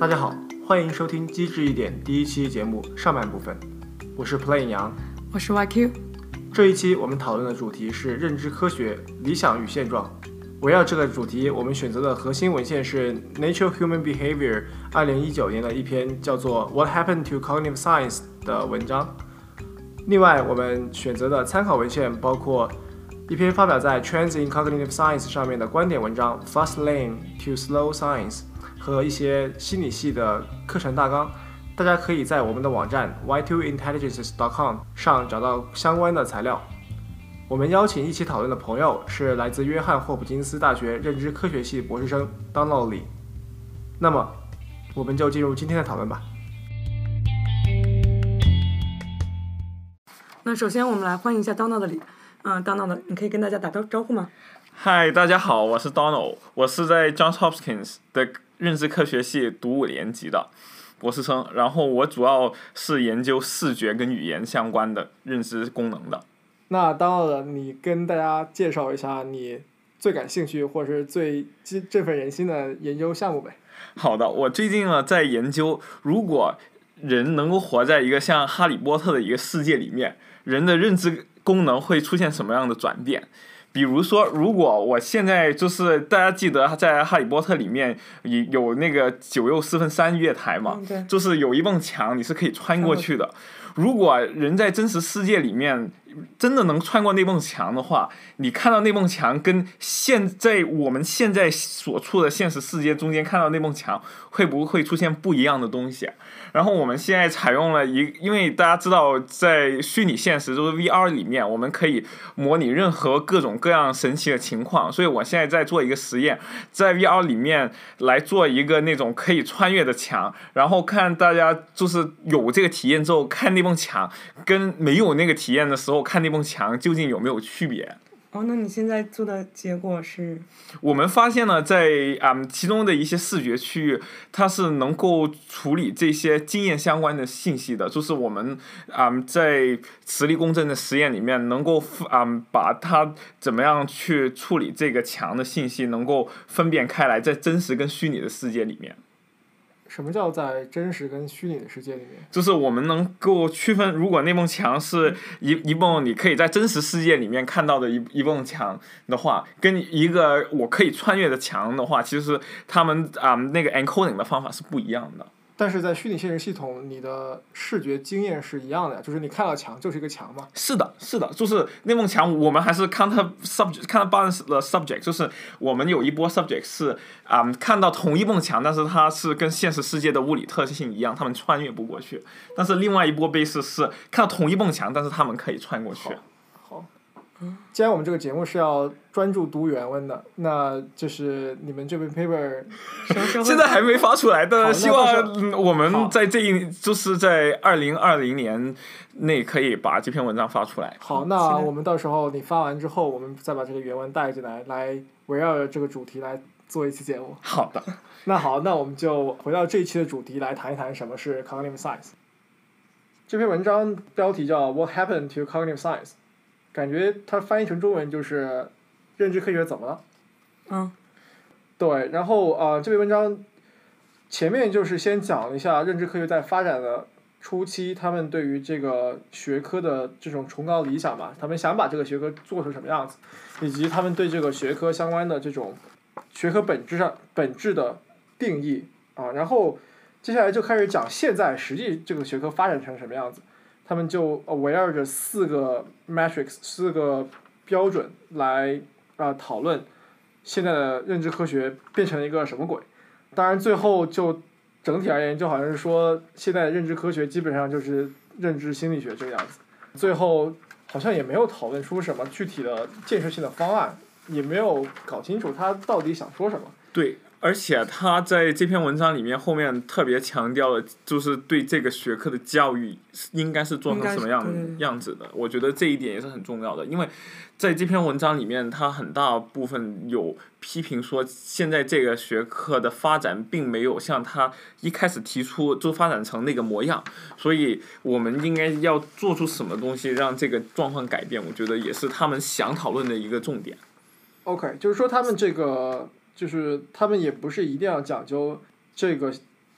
大家好，欢迎收听《机智一点》第一期节目上半部分，我是 Play 杨，我是 YQ。这一期我们讨论的主题是认知科学理想与现状。围绕这个主题，我们选择的核心文献是《Nature Human Behavior》二零一九年的一篇叫做《What Happened to Cognitive Science》的文章。另外，我们选择的参考文献包括一篇发表在《Trends in Cognitive Science》上面的观点文章《Fast Lane to Slow Science》和一些心理系的课程大纲。大家可以在我们的网站 y2intelligences.com 上找到相关的材料。我们邀请一起讨论的朋友是来自约翰霍普金斯大学认知科学系博士生 Donald Lee。那么，我们就进入今天的讨论吧。那首先我们来欢迎一下 Donald 李，嗯，Donald，你可以跟大家打招招呼吗？嗨，大家好，我是 Donald，我是在 Johns Hopkins 的认知科学系读五年级的博士生，然后我主要是研究视觉跟语言相关的认知功能的。那 Donald，你跟大家介绍一下你最感兴趣或者是最激振奋人心的研究项目呗？好的，我最近呢在研究，如果人能够活在一个像哈利波特的一个世界里面，人的认知功能会出现什么样的转变？比如说，如果我现在就是大家记得在《哈利波特》里面有有那个九又四分三月台嘛，就是有一埲墙你是可以穿过去的。如果人在真实世界里面真的能穿过那埲墙的话，你看到那埲墙跟现在我们现在所处的现实世界中间看到那埲墙，会不会出现不一样的东西？然后我们现在采用了一，因为大家知道，在虚拟现实就是 VR 里面，我们可以模拟任何各种各样神奇的情况。所以我现在在做一个实验，在 VR 里面来做一个那种可以穿越的墙，然后看大家就是有这个体验之后，看那埲墙跟没有那个体验的时候看那埲墙究竟有没有区别。哦，那你现在做的结果是？我们发现呢，在啊其中的一些视觉区域，它是能够处理这些经验相关的信息的。就是我们啊在磁力共振的实验里面，能够啊把它怎么样去处理这个墙的信息，能够分辨开来，在真实跟虚拟的世界里面。什么叫在真实跟虚拟的世界里面？就是我们能够区分，如果那埲墙是一一埲你可以在真实世界里面看到的一一埲墙的话，跟一个我可以穿越的墙的话，其实他们啊那个 encoding 的方法是不一样的。但是在虚拟现实系统，你的视觉经验是一样的，就是你看到墙就是一个墙嘛。是的，是的，就是那埲墙，我们还是 counter subject counter balance 的 subject，就是我们有一波 subject 是啊看到同一埲墙，但是它是跟现实世界的物理特性一样，他们穿越不过去。但是另外一波 base 是看到同一埲墙，但是他们可以穿过去。既然我们这个节目是要专注读原文的，那就是你们这篇 paper 现在还没发出来，但希望我们在这一就是在二零二零年内可以把这篇文章发出来。好，那我们到时候你发完之后，我们再把这个原文带进来，来围绕着这个主题来做一期节目。好的。那好，那我们就回到这一期的主题来谈一谈什么是 cognitive science。这篇文章标题叫 What happened to cognitive science？感觉它翻译成中文就是“认知科学怎么了”。嗯。对，然后啊，这篇文章前面就是先讲了一下认知科学在发展的初期，他们对于这个学科的这种崇高理想吧，他们想把这个学科做成什么样子，以及他们对这个学科相关的这种学科本质上本质的定义啊。然后接下来就开始讲现在实际这个学科发展成什么样子。他们就围绕着四个 metrics 四个标准来啊讨论现在的认知科学变成了一个什么鬼？当然最后就整体而言就好像是说现在的认知科学基本上就是认知心理学这个样子。最后好像也没有讨论出什么具体的建设性的方案，也没有搞清楚他到底想说什么。对。而且他在这篇文章里面后面特别强调了，就是对这个学科的教育应该是做成什么样样子的。我觉得这一点也是很重要的，因为在这篇文章里面，他很大部分有批评说，现在这个学科的发展并没有像他一开始提出就发展成那个模样，所以我们应该要做出什么东西让这个状况改变。我觉得也是他们想讨论的一个重点。OK，就是说他们这个。就是他们也不是一定要讲究这个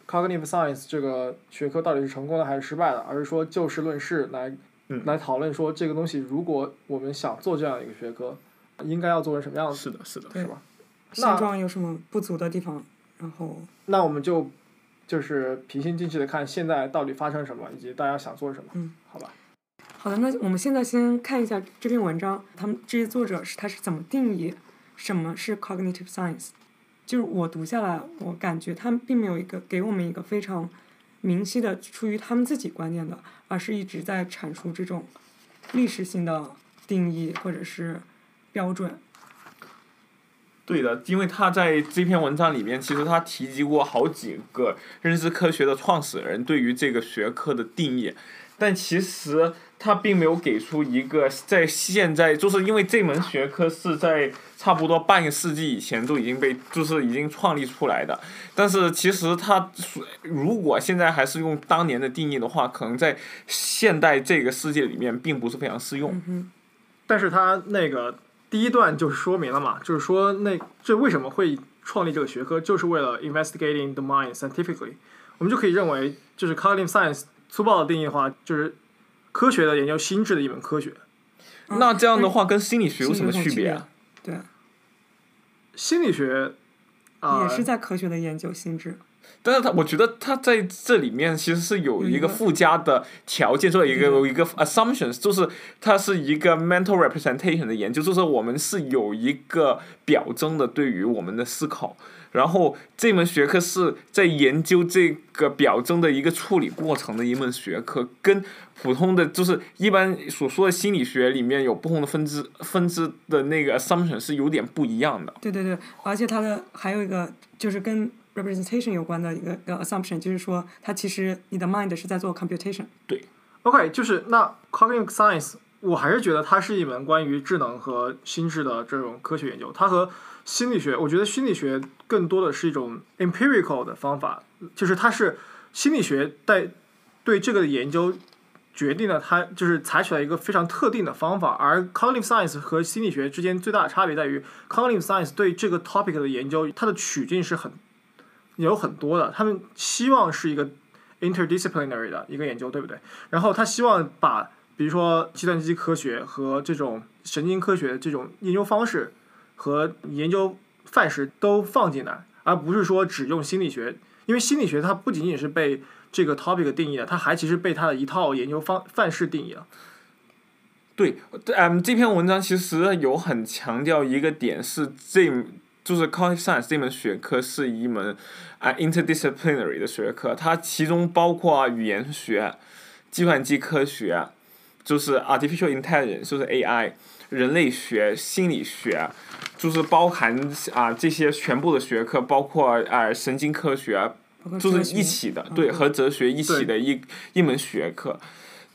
cognitive science 这个学科到底是成功的还是失败的，而是说就事论事来、嗯来讨论说这个东西，如果我们想做这样一个学科，应该要做成什么样子，是的，是的。是吧？现状有什么不足的地方，然后那我们就就是平心静气的看现在到底发生什么，以及大家想做什么，嗯，好吧？好的，那我们现在先看一下这篇文章，他们这些作者是他是怎么定义什么是 cognitive science。就是我读下来，我感觉他们并没有一个给我们一个非常明晰的出于他们自己观念的，而是一直在阐述这种历史性的定义或者是标准。对的，因为他在这篇文章里面，其实他提及过好几个认知科学的创始人对于这个学科的定义，但其实他并没有给出一个在现在，就是因为这门学科是在差不多半个世纪以前都已经被就是已经创立出来的，但是其实它如果现在还是用当年的定义的话，可能在现代这个世界里面并不是非常适用。但是它那个第一段就是说明了嘛，就是说那这为什么会创立这个学科，就是为了 investigating the mind scientifically。我们就可以认为，就是 cognitive science 粗暴的定义的话，就是科学的研究心智的一门科学。嗯那这样的话，跟心理学有什么区别啊？？对，心理学啊、也是在科学的研究心智。但是他，我觉得他在这里面其实是有一个个附加的条件，做一个有一个 assumptions，就是它是一个 mental representation 的研究，就是我们是有一个表征的对于我们的思考，然后这门学科是在研究这个表征的一个处理过程的一门学科，跟普通的就是一般所说的心理学里面有不同的分支分支的那个 assumption 是有点不一样的。对对对，而且它的还有一个就是跟 representation 有关的一个一个 assumption，就是说它其实你的 mind 是在做 computation。对 OK，就是那 cognitive science，我还是觉得它是一门关于智能和心智的这种科学研究。它和心理学，我觉得心理学更多的是一种 empirical 的方法，就是它是心理学在对这个的研究决定了它就是采取了一个非常特定的方法，而 cognitive science 和心理学之间最大的差别在于，cognitive science 对这个 topic 的研究，它的取径是很有很多的，他们希望是一个 interdisciplinary 的一个研究，对不对？然后他希望把比如说计算机科学和这种神经科学这种研究方式和研究范式都放进来，而不是说只用心理学，因为心理学它不仅仅是被这个 topic 定义了，它还其实被它的一套研究方范式定义了。对，嗯，这篇文章其实有很强调一个点是这，就是 cognitive science 这门学科是一门啊 interdisciplinary 的学科，它其中包括语言学、计算机科学，就是 artificial intelligence，就是 AI，人类学、心理学，就是包含啊这些全部的学科，包括啊神经科学，就是一起的，对，和哲学一起的一一门学科，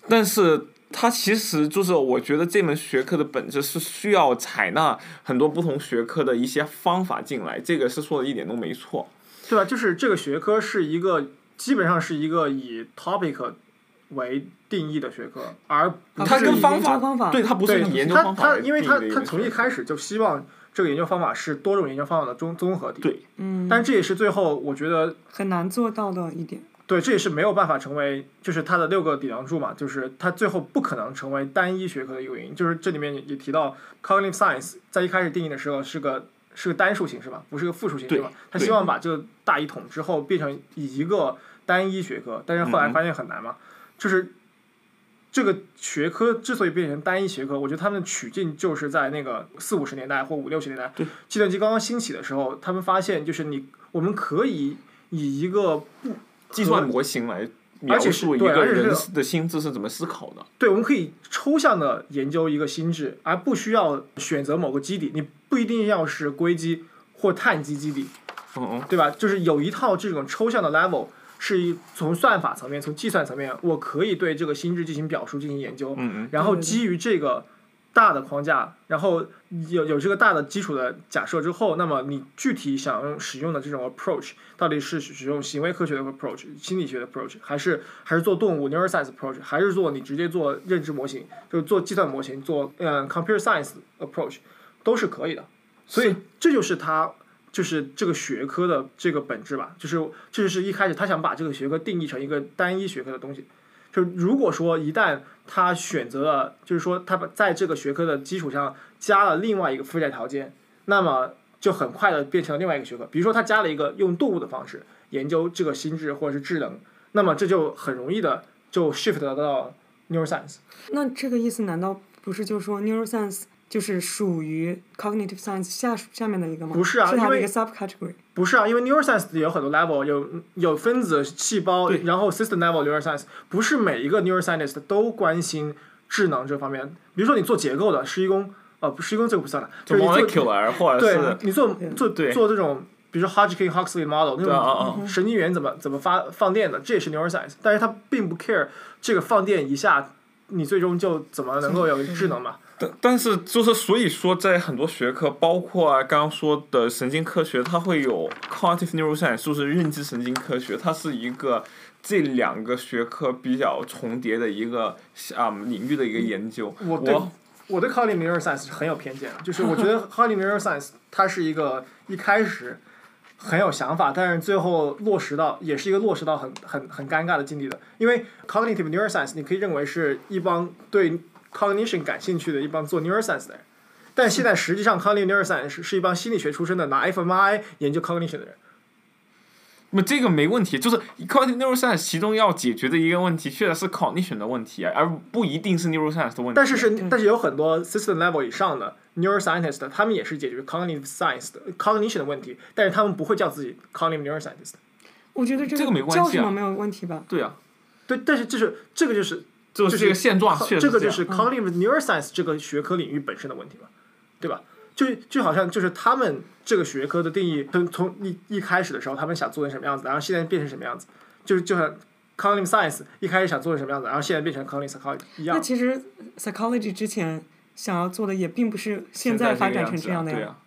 但是它其实就是我觉得这门学科的本质是需要采纳很多不同学科的一些方法进来，这个是说的一点都没错。对吧？就是这个学科是一个基本上是一个以 topic 为定义的学科，而不它跟方法，研究方法对，它不是对研究它方法它因为它它从一开始就希望这个研究方法是多种研究方法的综综合体。对嗯，但这也是最后我觉得很难做到的一点。对，这也是没有办法成为，就是它的六个顶梁柱嘛，就是它最后不可能成为单一学科的一个原因。就是这里面也提到，cognitive science 在一开始定义的时候是个是个单数形式嘛，不是个复数形式对嘛。他希望把这个大一统之后变成一个单一学科，但是后来嗯发现很难嘛，就是这个学科之所以变成单一学科，我觉得他们的取径就是在那个四五十年代或五六十年代对，计算机刚刚兴起的时候，他们发现就是你我们可以以一个不计算模型来描述一个人的心智是怎么思考的。对，我们可以抽象的研究一个心智，而不需要选择某个基底。你不一定要是硅基或碳基基底，嗯嗯，对吧？就是有一套这种抽象的 level，是一从算法层面、从计算层面，我可以对这个心智进行表述、进行研究。嗯嗯，然后基于这个大的框架，然后有有这个大的基础的假设之后，那么你具体想用使用的这种 approach，到底是使用行为科学的 approach、心理学的 approach，还是还是做动物 neuroscience approach，还是做你直接做认知模型，就是做计算模型，做嗯 computer science approach，都是可以的。所以这就是它就是这个学科的这个本质吧，就是这就是一开始他想把这个学科定义成一个单一学科的东西。就如果说一旦他选择了，就是说他把在这个学科的基础上加了另外一个附加条件，那么就很快的变成了另外一个学科。比如说他加了一个用动物的方式研究这个心智或者是智能，那么这就很容易的就 shift 到 neuroscience。那这个意思难道不是就是说 neuroscience 就是属于 cognitive science 下下面的一个吗？不是啊是它的一个 subcategory。不是啊，因为 neuroscience 有很多 level，有有分子、细胞，然后 system level neuroscience，不是每一个 neuroscientist 都关心智能这方面。比如说你做结构的，施一公，呃，不，施一公这个不算了，就就是你做 molecular 或者对是你做做对做这种，比如说 Hodgkin Huxley model 那对啊啊种神经元怎么怎么发放电的，这也是 neuroscience，但是他并不 care 这个放电一下，你最终就怎么能够有智能嘛？但但是就是所以说，在很多学科，包括啊刚刚说的神经科学，它会有 cognitive neuroscience，就是认知神经科学，它是一个这两个学科比较重叠的一个啊、领域的一个研究。我对我我对 cognitive neuroscience 是很有偏见的，就是我觉得 cognitive neuroscience 它是一个一开始很有想法，但是最后落实到也是一个落实到很很很尴尬的境地的。因为 cognitive neuroscience 你可以认为是一帮对 cognition 感兴趣的一帮做 neuroscience 的人，但现在实际上 cognitive neuroscience 是是一帮心理学出身的拿 fMRI 研究 cognition 的人。那么这个没问题，就是 cognitive neuroscience 其中要解决的一个问题，确实是 cognition 的问题啊，而不一定是 neuroscience 的问题。但是是但是有很多 system level 以上的 neuroscientist，他们也是解决 cognitive science 的 cognition 的问题，但是他们不会叫自己 cognitive neuroscientist。我觉得这这个没关系啊叫什么没有问题吧？对啊，对，但是就是这个就是就是一个现状，这个就是 cognitive neuroscience 这个学科领域本身的问题嘛，对吧？就就好像就是他们这个学科的定义，从从一一开始的时候，他们想做成什么样子，然后现在变成什么样子，就是就像 cognitive science 一开始想做成什么样子，然后现在变成 cognitive psychology 一样。那其实 psychology 之前想要做的也并不是现在发展成这样的呀，啊对啊。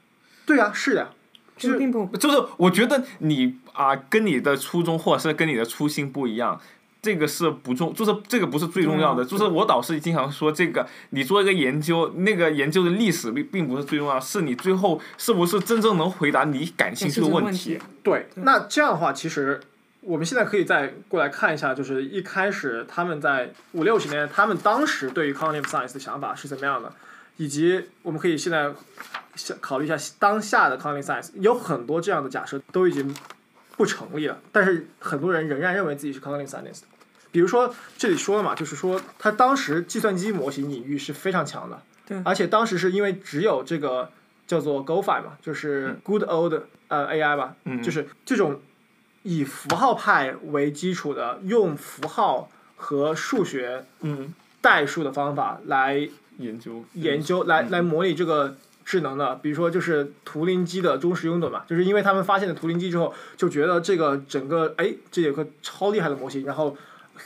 对啊，是的呀，这个并不就是我觉得你啊，跟你的初衷或者是跟你的初心不一样，这个是不重，就是这个不是最重要的。就是我导师经常说，这个你做一个研究，那个研究的历史并并不是最重要，是你最后是不是真正能回答你感兴趣的问题。对，对那这样的话，其实我们现在可以再过来看一下，就是一开始他们在五六十年代，他们当时对于 cognitive science 的想法是怎么样的，以及我们可以现在想考虑一下当下的 cognitive science，有很多这样的假设都已经不成立了，但是很多人仍然认为自己是 cognitive scientist。比如说这里说了嘛，就是说他当时计算机模型领域是非常强的，对而且当时是因为只有这个叫做 GoFi 嘛，就是 Good Old 呃 AI 吧，嗯。就是这种以符号派为基础的，用符号和数学嗯，代数的方法来研究研究，来来模拟这个智能的。比如说就是图灵机的忠实拥趸嘛，就是因为他们发现了图灵机之后，就觉得这个整个哎，这有个超厉害的模型，然后。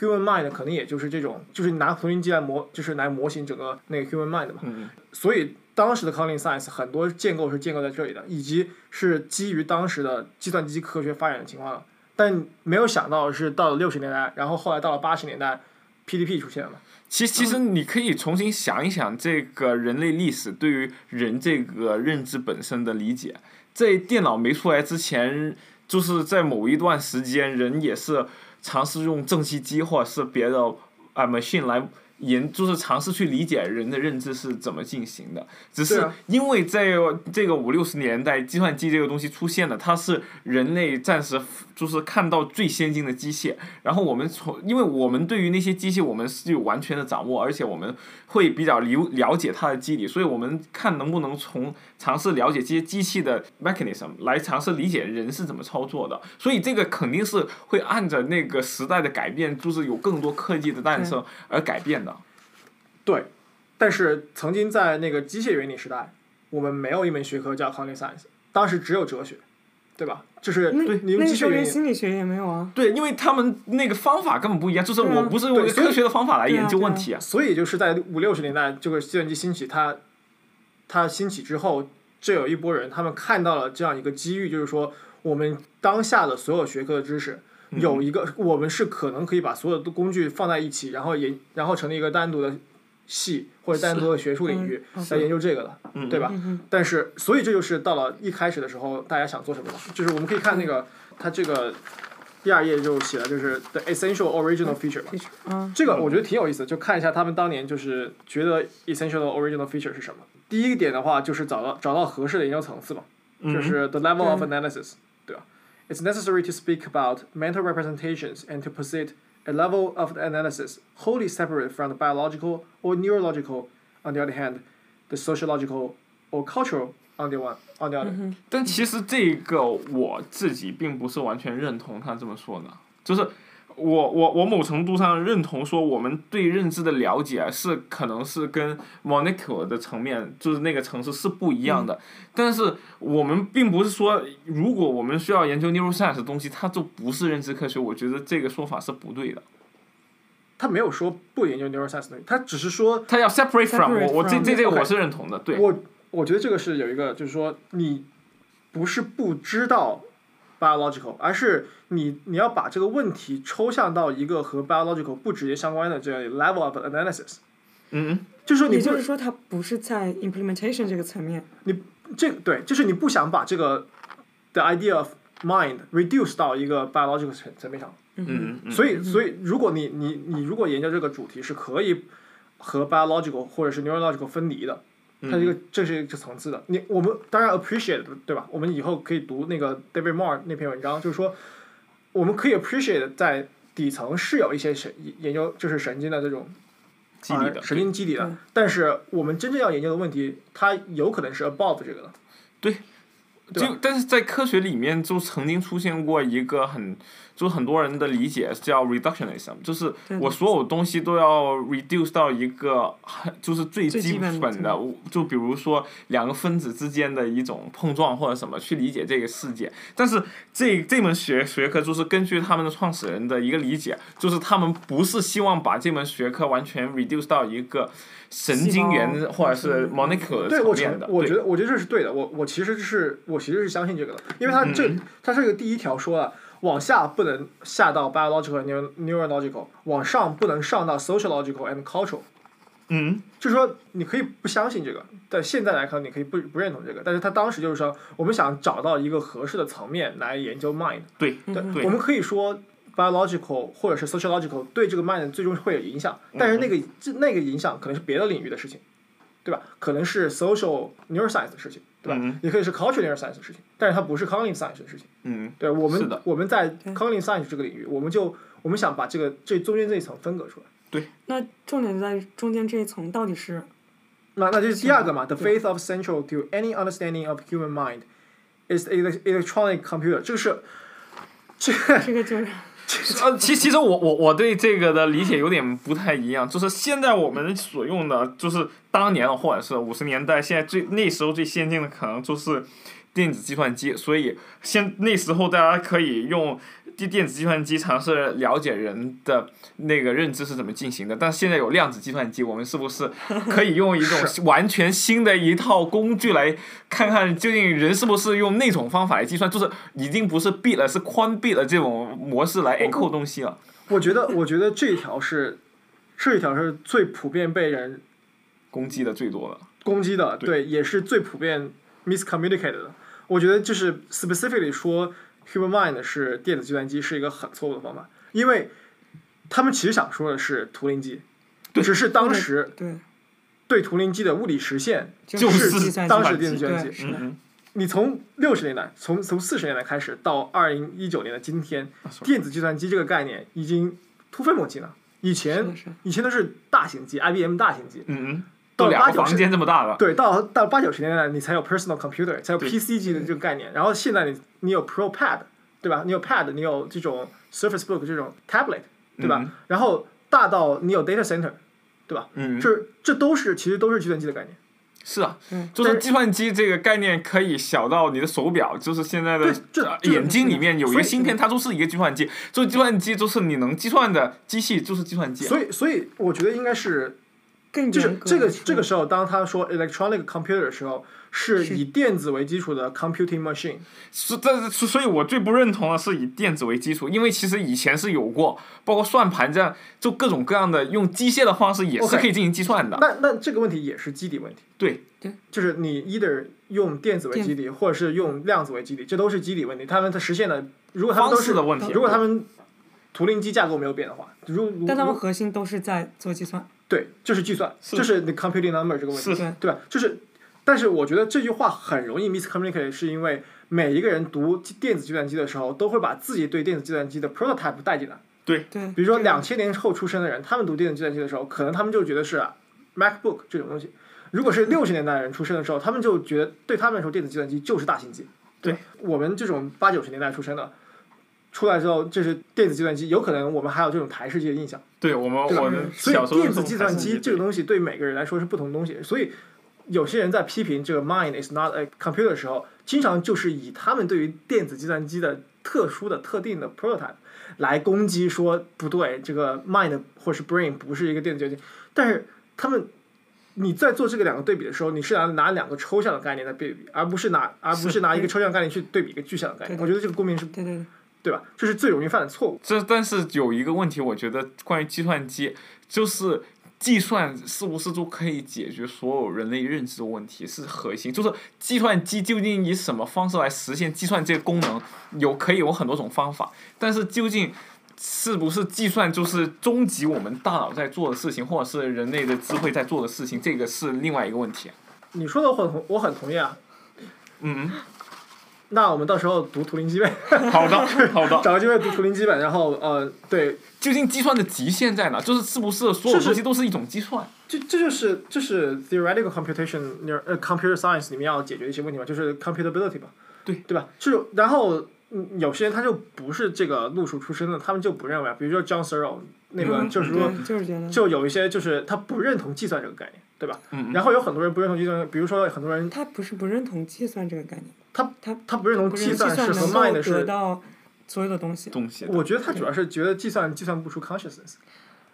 Human mind 可能也就是这种，就是拿图灵机来模，就是来模型整个那个 human mind 嘛。嗯所以当时的 cognitive science 很多建构是建构在这里的，以及是基于当时的计算机科学发展的情况的。但没有想到是到了六十年代，然后后来到了八十年代，PDP 出现了嘛。其其实你可以重新想一想这个人类历史对于人这个认知本身的理解，在电脑没出来之前，就是在某一段时间，人也是尝试用正极机或者是别的啊 machine 来研，就是尝试去理解人的认知是怎么进行的。只是因为在这个五六十年代，计算机这个东西出现了，它是人类暂时就是看到最先进的机械，然后我们从，因为我们对于那些机器我们是有完全的掌握，而且我们会比较了了解它的机理，所以我们看能不能从尝试了解这些机器的 mechanism 来尝试理解人是怎么操作的。所以这个肯定是会按着那个时代的改变，就是有更多科技的诞生而改变的。对，但是曾经在那个机械原理时代，我们没有一门学科叫 cognitive science，当时只有哲学，对吧？就是那你用那时候连机械原理。心理学也没有啊。对，因为他们那个方法根本不一样，就是我不是用科学的方法来研究问题啊。所以就是在五六十年代，这个计算机兴起，它它兴起之后，这有一波人，他们看到了这样一个机遇，就是说我们当下的所有学科的知识，嗯有一个我们是可能可以把所有的工具放在一起，然后也然后成立一个单独的系或者单独的学术领域嗯来研究这个的，嗯对吧？嗯但是，所以这就是到了一开始的时候，大家想做什么的，就是我们可以看那个它这个第二页就写了，就是 the essential original feature 这个我觉得挺有意思，就看一下他们当年就是觉得 essential original feature 是什么。第一个点的话，就是找到找到合适的研究层次嘛，就是 the level of analysis，对吧？It's necessary to speak about mental representations and to posit a level of analysis wholly separate from the biological or neurological. On the other hand, the sociological or cultural on the one on the other. 但其实这个我自己并不是完全认同他这么说的，就是我我我某程度上认同说我们对认知的了解是可能是跟 molecular 的层面就是那个层次是不一样的，但是我们并不是说如果我们需要研究 neuroscience 的东西，它就不是认知科学，我觉得这个说法是不对的。他没有说不研究 neuroscience 的东西，他只是说他要 separate from 我我这这这个我是认同的，对。我我觉得这个是有一个，就是说你不是不知道 biological，而是你你要把这个问题抽象到一个和 biological 不直接相关的这样一个 level of analysis，嗯嗯就是说你就是说，它不是在 implementation 这个层面。你这对，就是你不想把这个 the idea of mind reduce 到一个 biological 层层面上。嗯嗯，所以，所以如果你你你如果研究这个主题是可以和 biological 或者是 neurological 分离的，它这个这是一个层次的。你我们当然 appreciate 对吧？我们以后可以读那个 David Moore 那篇文章，就是说我们可以 appreciate 在底层是有一些神研究就是神经的这种基底的呃神经基底的，但是我们真正要研究的问题，它有可能是 above 这个的。对吧就但是在科学里面就曾经出现过一个很，就很多人的理解叫 reductionism，就是我所有东西都要 reduce 到一个很就是最最基基本的，就比如说两个分子之间的一种碰撞或者什么去理解这个世界。但是这这门学学科就是根据他们的创始人的一个理解，就是他们不是希望把这门学科完全 reduce 到一个神经元或者是嗯 molecular 对，我层面的。，我觉得我觉得这是对的。我我其实是我其实是相信这个的，因为它这嗯它这个第一条说了，往下不能下到 biological and neurological，往上不能上到 sociological and cultural。嗯就是说，你可以不相信这个，但现在来看，你可以不不认同这个。但是他当时就是说，我们想找到一个合适的层面来研究 mind。对对，对我们可以说 biological 或者是 sociological 对这个 mind 最终会有影响，但是那个这那个影响可能是别的领域的事情，对吧？可能是 social neuroscience 的事情，对吧？嗯也可以是 cultural neuroscience 的事情，但是它不是 cognitive science 的事情。嗯，对，我们我们在 cognitive science 这个领域，我们就我们想把这个这中间这一层分隔出来。对那重点在中间这一层到底是那那就是第二个嘛，the faith of central to any understanding of human mind is elec- electronic computer，这个是这个这个就是 呃，其其实我我我对这个的理解有点不太一样，就是现在我们所用的，就是当年或者是五十年代，现在最那时候最先进的可能就是电子计算机，所以现那时候大家可以用电电子计算机尝试了解人的那个认知是怎么进行的，但现在有量子计算机，我们是不是 可以用一种完全新的一套工具来看看究竟人是不是用那种方法来计算，就是已经不是 bit 了，是宽 bit 的这种模式来 encode 东西了。我觉得，我觉得这一条是，这一条是最普遍被人攻击的最多的。攻击的，对对，也是最普遍 miscommunicated 的。我觉得就是 specifically 说 human mind 是电子计算机是一个很错误的方法，因为他们其实想说的是图灵机，只是当时对，对图灵机的物理实现就是当时电子计算机。你从六十年代，从从四十年代开始到二零一九年的今天，嗯，电子计算机这个概念已经突飞猛进了。以前以前都是大型机，IBM 大型机，嗯嗯，到都两个房八九十间这么大了。对，到到八九十年代你才有 personal computer，才有 PC 机的这个概念。然后现在你你有 Pro Pad，对吧？你有 Pad，你有这种 Surface Book 这种 tablet，对吧？嗯然后大到你有 data center，对吧？嗯，这这都是其实都是计算机的概念。是啊嗯，就是计算机这个概念可以小到你的手表，就是现在的眼睛里面有一个芯片，它就是一个计算机。所以计算机就是你能计算的机器，就是计算机啊。所以所以我觉得应该是更就是这个这个时候，当他说 electronic computer 的时候，是是以电子为基础的 computing machine。是，但是所以，我最不认同的是以电子为基础，因为其实以前是有过，包括算盘这样，就各种各样的用机械的方式也是可以进行计算的。那那这个问题也是基底问题。对对，就是你 either 用电子为基底，或者是用量子为基底，这都是基底问题。他们它实现的，如果他们都方是式的问题如果他们图灵机架构没有变的话，如如但他们核心都是在做计算。对，就是计算，是就是 the computing number 这个问题，对对吧？就是，但是我觉得这句话很容易 miscommunicate，是因为每一个人读电子计算机的时候，都会把自己对电子计算机的 prototype 带进来。对对，比如说这个两千年后出生的人，他们读电子计算机的时候，可能他们就觉得是 MacBook 这种东西；如果是六十年代人出生的时候，他们就觉得对他们来说，电子计算机就是大型机。对，我们这种八九十年代出生的，出来之后，这是电子计算机，有可能我们还有这种台式机的印象。对我们我们所以小时候电子计算机这个东东西对每个人来说是不同的东西，所以有些人在批评这个 mind is not a computer 的时候，经常就是以他们对于电子计算机的特殊的、特定的 prototype 来攻击说不对，这个 mind 或是 brain 不是一个电子计算机，但是他们。你在做这个两个对比的时候，你是拿拿两个抽象的概念来对比，而不是拿而不是拿一个抽象概念去对比一个具象的概念。我觉得这个公民是对对对，对吧？这是最容易犯的错误。这但是有一个问题，我觉得关于计算机，就是计算是不是就可以解决所有人类认知的问题是核心。就是计算机究竟以什么方式来实现计算这个功能，有可以有很多种方法，但是究竟。是不是计算就是终极我们大脑在做的事情，或者是人类的智慧在做的事情？这个是另外一个问题。你说的我很同我很同意啊。嗯，那我们到时候读图灵机呗。好的，好的。找个机会读图灵基本，然后呃，对，究竟计算的极限在哪？就是是不是所有是东西都是一种计算？这这就是这是 theoretical computation 呃 computer science 里面要解决的一些问题嘛，就是 computability 吧，对对吧？就是然后嗯，有些人他就不是这个路数出身的，他们就不认为啊，比如说 John Searle 那个嗯就是说，对就是就有一些就是他不认同计算这个概念，对吧？嗯然后有很多人不认同计算，比如说很多人他不是不认同计算这个概念，他他他不认同计算是和能 mind 是得是，到所有的东西。东西。我觉得他主要是觉得计算计算不出 consciousness。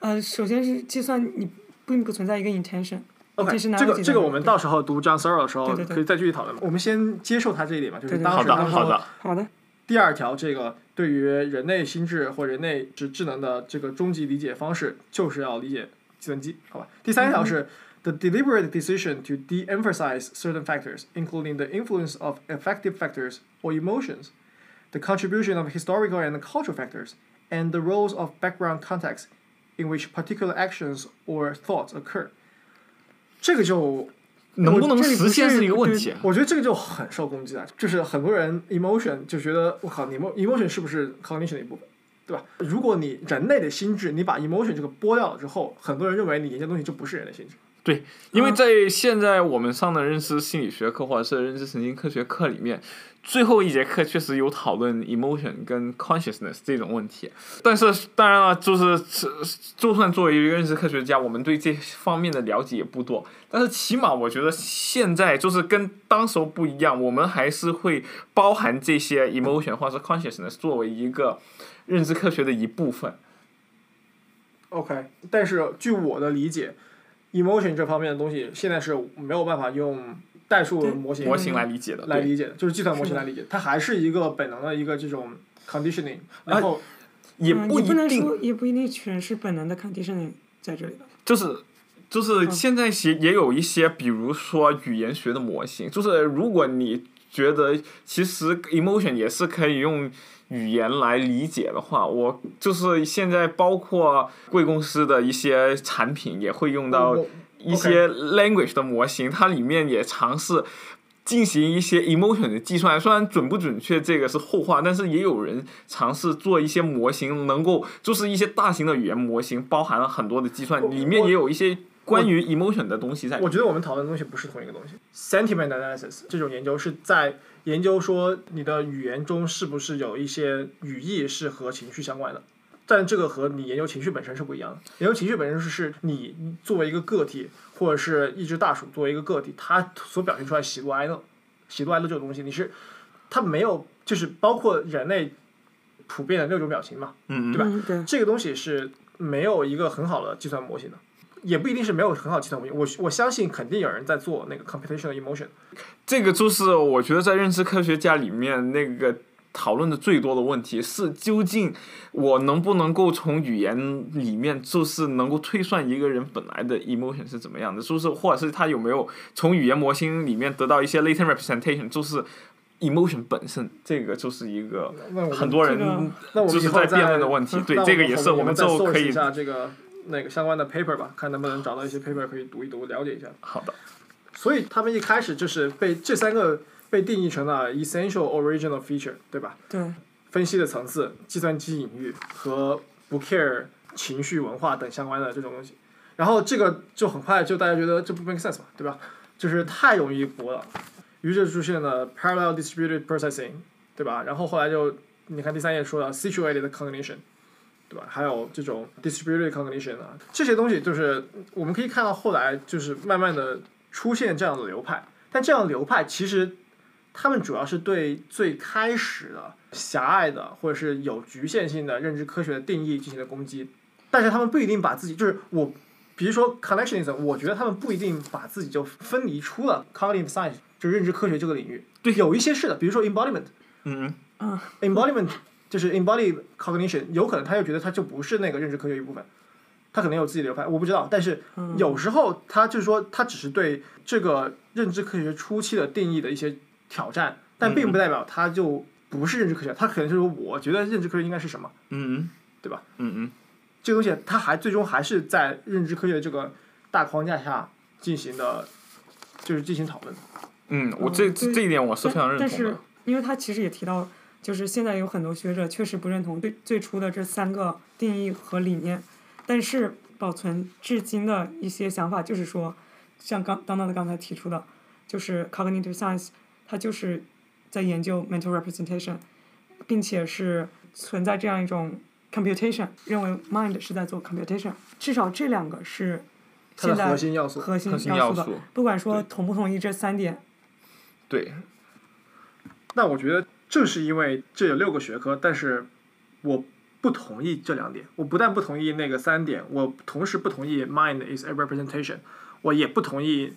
呃，首先是计算，你并不存在一个 intention。OK，intentionality 这个这个我们对到时候读 John Searle 的时候对对对可以再继续讨论嘛。我们先接受他这一点嘛，就是当时他，好的好说的。好的，第二条，这个对于人类心智或人类智智能的这个终极理解方式，就是要理解计算机，好吧？第三条是、the deliberate decision to de-emphasize certain factors, including the influence of affective factors or emotions, the contribution of historical and cultural factors, and the roles of background context in which particular actions or thoughts occur。这个就能不能这里不实现是是一个问题。我觉得这个就很受攻击了，就是很多人 emotion 就觉得我靠，你 emo emotion 是不是 cognition 的一部分，对吧？如果你人类的心智，你把 emotion 这个剥掉了之后，很多人认为你研究的东西就不是人类心智。 因为在现在我们上的认知心理学课或者是认知神经科学课里面，最后一节课确实有讨论 emotion 跟 consciousness 这种问题。但是当然了，就是就算作为一个认知科学家，我们对这方面的了解也不多。但是起码我觉得现在就是跟当时候不一样，我们还是会包含这些 emotion 或者是 consciousness 作为一个认知科学的一部分。OK，但是据我的理解，emotion 这方面的东西现在是没有办法用代数模型模型来理解的，来理解的，就是计算模型来理解，它还是一个本能的一个这种 conditioning，然后嗯，也不一也不能定说，也不一定全是本能的 conditioning 在这里的。就是就是嗯现在也也有一些，比如说语言学的模型，就是如果你觉得其实 emotion 也是可以用语言来理解的话，我就是现在包括贵公司的一些产品也会用到一些 language 的模型，它里面也尝试。进行一些 emotion 的计算，虽然准不准确这个是后话，但是也有人尝试做一些模型，能够就是一些大型的语言模型，包含了很多的计算，里面也有一些关于 emotion 的东西在。我觉得我们讨论的东西不是同一个东西。Sentiment analysis 这种研究是在研究说你的语言中是不是有一些语义是和情绪相关的，但这个和你研究情绪本身是不一样的。研究情绪本身是是你作为一个个体，或者是一只大鼠作为一个个体，它所表现出来喜怒哀乐，喜怒哀乐这种东西，你是它没有，就是包括人类普遍的六种表情嘛，嗯嗯对吧嗯，对。这个东西是没有一个很好的计算模型的。也不一定是没有很好系统模型。我我相信肯定有人在做那个 computational emotion。这个就是我觉得在认知科学家里面那个讨论的最多的问题是，究竟我能不能够从语言里面就是能够推算一个人本来的 emotion 是怎么样的，就是或者是他有没有从语言模型里面得到一些 latent representation，就是 emotion 本身，这个就是一个很多人就是在辩论的问题。对，这个也是我们之后可以这个那个相关的 paper 吧，看能不能找到一些 paper 可以读一读，了解一下。好的。所以他们一开始就是被这三个被定义成了 essential original feature，对吧？对，分析的层次、计算机隐喻和不 care 情绪文化等相关的这种东西。然后这个就很快就大家觉得这不 make sense 嘛，对吧？就是太容易博了，于是出现了 parallel distributed processing，对吧？然后后来就你看第三页说了 situated cognition，对吧？还有这种 distributed cognition 啊，这些东西就是我们可以看到后来就是慢慢的出现这样的流派，但这样的流派其实他们主要是对最开始的狭隘的或者是有局限性的认知科学的定义进行了攻击，但是他们不一定把自己就是我，比如说 connectionism，我觉得他们不一定把自己就分离出了 cognitive science，就是认知科学这个领域。对。有一些是的，比如说 embodiment，嗯，embodiment 就是 embodied cognition，有可能他又觉得他就不是那个认知科学一部分，他可能有自己的流派，我不知道。但是有时候他就是说，他只是对这个认知科学初期的定义的一些挑战，但并不代表他就不是认知科学，他可能就是说我觉得认知科学应该是什么，嗯对吧？嗯嗯这个东西他还最终还是在认知科学这个大框架下进行的，就是进行讨论。嗯，我这这一点我是非常认同的但是同的。因为他其实也提到，就是现在有很多学者确实不认同最最初的这三个定义和理念，但是保存至今的一些想法，就是说，像刚当当的刚才提出的，就是 cognitive science，它就是在研究 mental representation，并且是存在这样一种 computation，认为 mind 是在做 computation，至少这两个是现在核心要素。核心要素的要素，不管说同不同意这三点，对，那我觉得正是因为这有六个学科，但是我不同意这两点。我不但不同意那个三点，我同时不同意 mind is a representation，我也不同意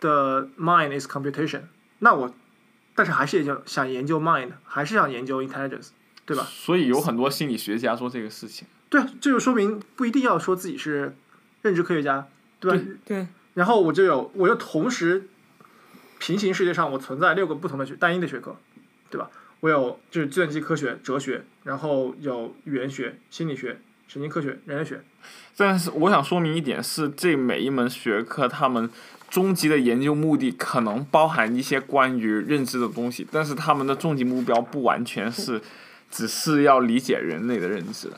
的 mind is computation。那我，但是还是研究想研究 mind，还是想研究 intelligence，对吧？所以有很多心理学家做这个事情。对，这就说明不一定要说自己是认知科学家，对吧？对，然后我就有，我就同时平行世界上我存在六个不同的学单一的学科，对吧？我有就是计算机科学、哲学，然后有语言学、心理学、神经科学、人类学。但是我想说明一点是，这每一门学科他们终极的研究目的可能包含一些关于认知的东西，但是他们的终极目标不完全是只是要理解人类的认知。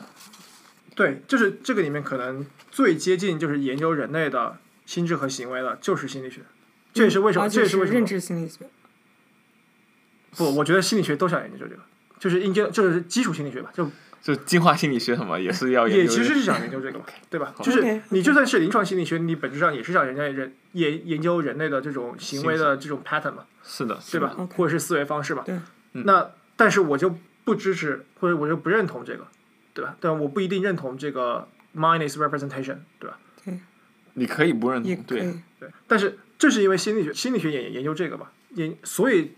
对，就是这个里面可能最接近就是研究人类的心智和行为的，就是心理学。这也是为什么，而这也是为什么且是认知心理学。不，我觉得心理学都想研究这个，就是应该就是基础心理学吧，就就进化心理学什么也是要研究的。也其实是想研究这个嘛，对吧？就是你就算是临床心理学，你本质上也是想人家人研研究人类的这种行为的这种 pattern 嘛，是的，对吧？OK 或者是思维方式吧。那但是我就不支持，或者我就不认同这个，对吧？但我不一定认同这个 mind is representation，对吧？你可以不认同，对，对。但是正是因为心理学，心理学也研究这个嘛，研所以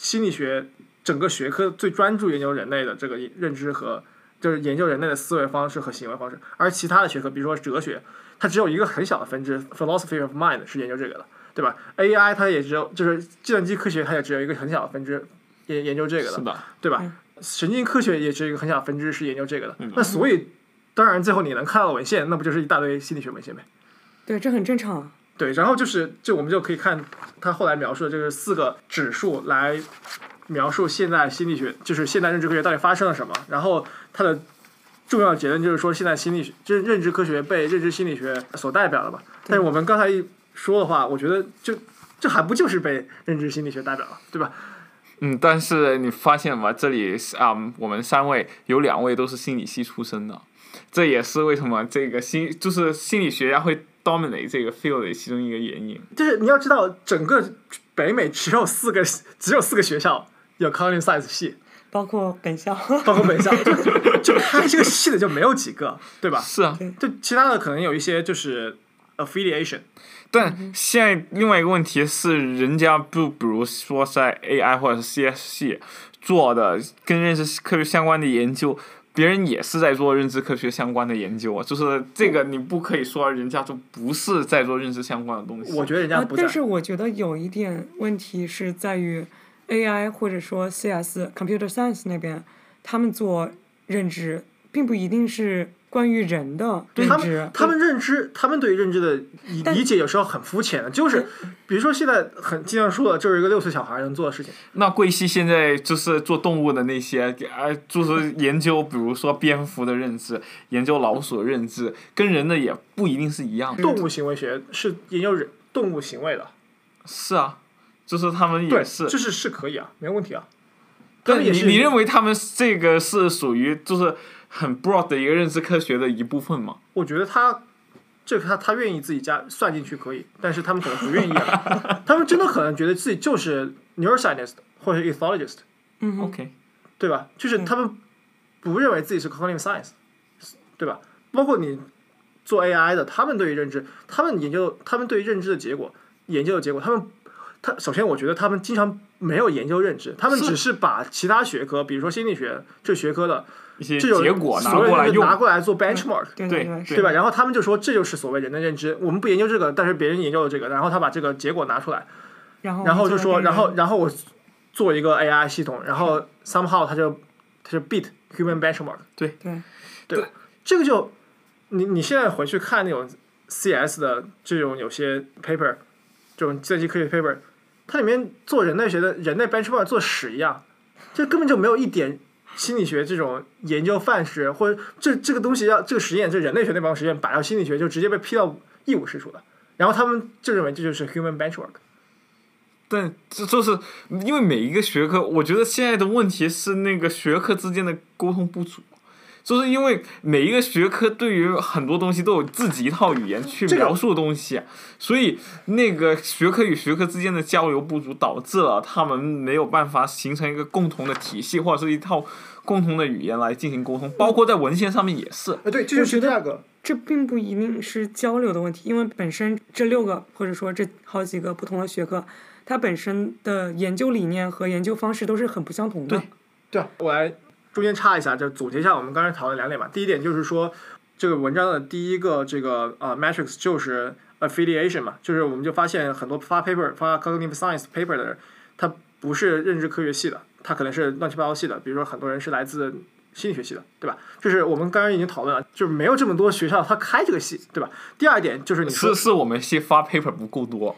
心理学整个学科最专注研究人类的这个认知和就是研究人类的思维方式和行为方式，而其他的学科，比如说哲学，它只有一个很小的分支，philosophy of mind 是研究这个的，对吧？AI 它也只有就是计算机科学，它也只有一个很小的分支研研究这个的，对吧嗯？神经科学也只有一个很小的分支是研究这个的嗯，那所以当然最后你能看到的文献，那不就是一大堆心理学文献呗？对，这很正常啊。对，然后就是，就我们就可以看他后来描述的就是四个指数来描述现代心理学，就是现代认知科学到底发生了什么。然后它的重要结论就是说，现在心理学认认知科学被认知心理学所代表了吧？但是我们刚才一说的话，我觉得就这还不就是被认知心理学代表了，对吧？嗯，但是你发现吗？这里是啊、我们三位有两位都是心理系出身的，这也是为什么这个心就是心理学家会 dominate 这个 field 的其中一个原因。就是你要知道，整个北美只有四个只有四个学校有 cognitive science 系，包括本校。包括本校，就就开这个系的就没有几个，对吧？是啊，就其他的可能有一些就是 affiliation，但现在另外一个问题是，人家不比如说在 AI 或者是 CS 系做的跟认识科学相关的研究，别人也是在做认知科学相关的研究啊，就是这个你不可以说人家就不是在做认知相关的东西。我觉得人家但。是我觉得有一点问题是在于 AI 或者说 CS Computer Science 那边，他们做认知，并不一定是关于人的认知他们。他们认知，他们对于认知的理理解有时候很肤浅的，就是比如说现在很经常说的，就是一个六岁小孩能做的事情。那贵系现在就是做动物的那些，呃，就是研究，比如说蝙蝠的认知，研究老鼠的认知，跟人的也不一定是一样的。动物行为学是研究人动物行为的，是啊，就是他们对，也是。就是是可以啊，没问题啊。但是你你认为他们这个是属于就是很 broad 的一个认知科学的一部分嘛？我觉得他这个他他愿意自己加算进去可以，但是他们可能不愿意啊。他们真的可能觉得自己就是 neuroscientist 或者 ethologist，嗯 OK，对吧？就是他们不认为自己是 cognitive science，对吧？包括你做 AI 的，他们对于认知，他们研究，他们对于认知的结果研究的结果，他们他首先我觉得他们经常没有研究认知，他们只是把其他学科，比如说心理学这学科的一些这种结果拿所谓的过来用，拿过来做 benchmark。对对对对吧？然后他们就说这就是所谓人的认知，我们不研究这个，但是别人研究了这个，然后他把这个结果拿出来，然后然后就说，然后然后我做一个 AI 系统，然后 somehow 他就他就 beat human benchmark，对对吧？这个就你你现在回去看那种 CS 的这种有些 paper，这种计算机科学 paper，它里面做人类学的人类 benchmark 做屎一样，这根本就没有一点心理学这种研究范式，或者这这个东西要这个实验，这人类学那帮实验摆到心理学就直接被批到一无是处的，然后他们就认为这就是 human benchmark。但这就是因为每一个学科，我觉得现在的问题是那个学科之间的沟通不足，就是因为每一个学科对于很多东西都有自己一套语言去描述东西，所以那个学科与学科之间的交流不足，导致了他们没有办法形成一个共同的体系或者是一套共同的语言来进行沟通，包括在文献上面也是。呃，对，这就是第二个。这并不一定是交流的问题，因为本身这六个或者说这好几个不同的学科，它本身的研究理念和研究方式都是很不相同的。对对啊，我来中间插一下，就总结一下我们刚才讨论两点吧。第一点就是说，这个文章的第一个这个呃 metrics 就是 affiliation 嘛，就是我们就发现很多发 paper 发 cognitive science paper 的人，他不是认知科学系的，他可能是乱七八糟系的，比如说很多人是来自心理学系的，对吧？就是我们刚刚已经讨论了，就是没有这么多学校他开这个系，对吧？第二点就是你说是是我们系发 paper 不够多，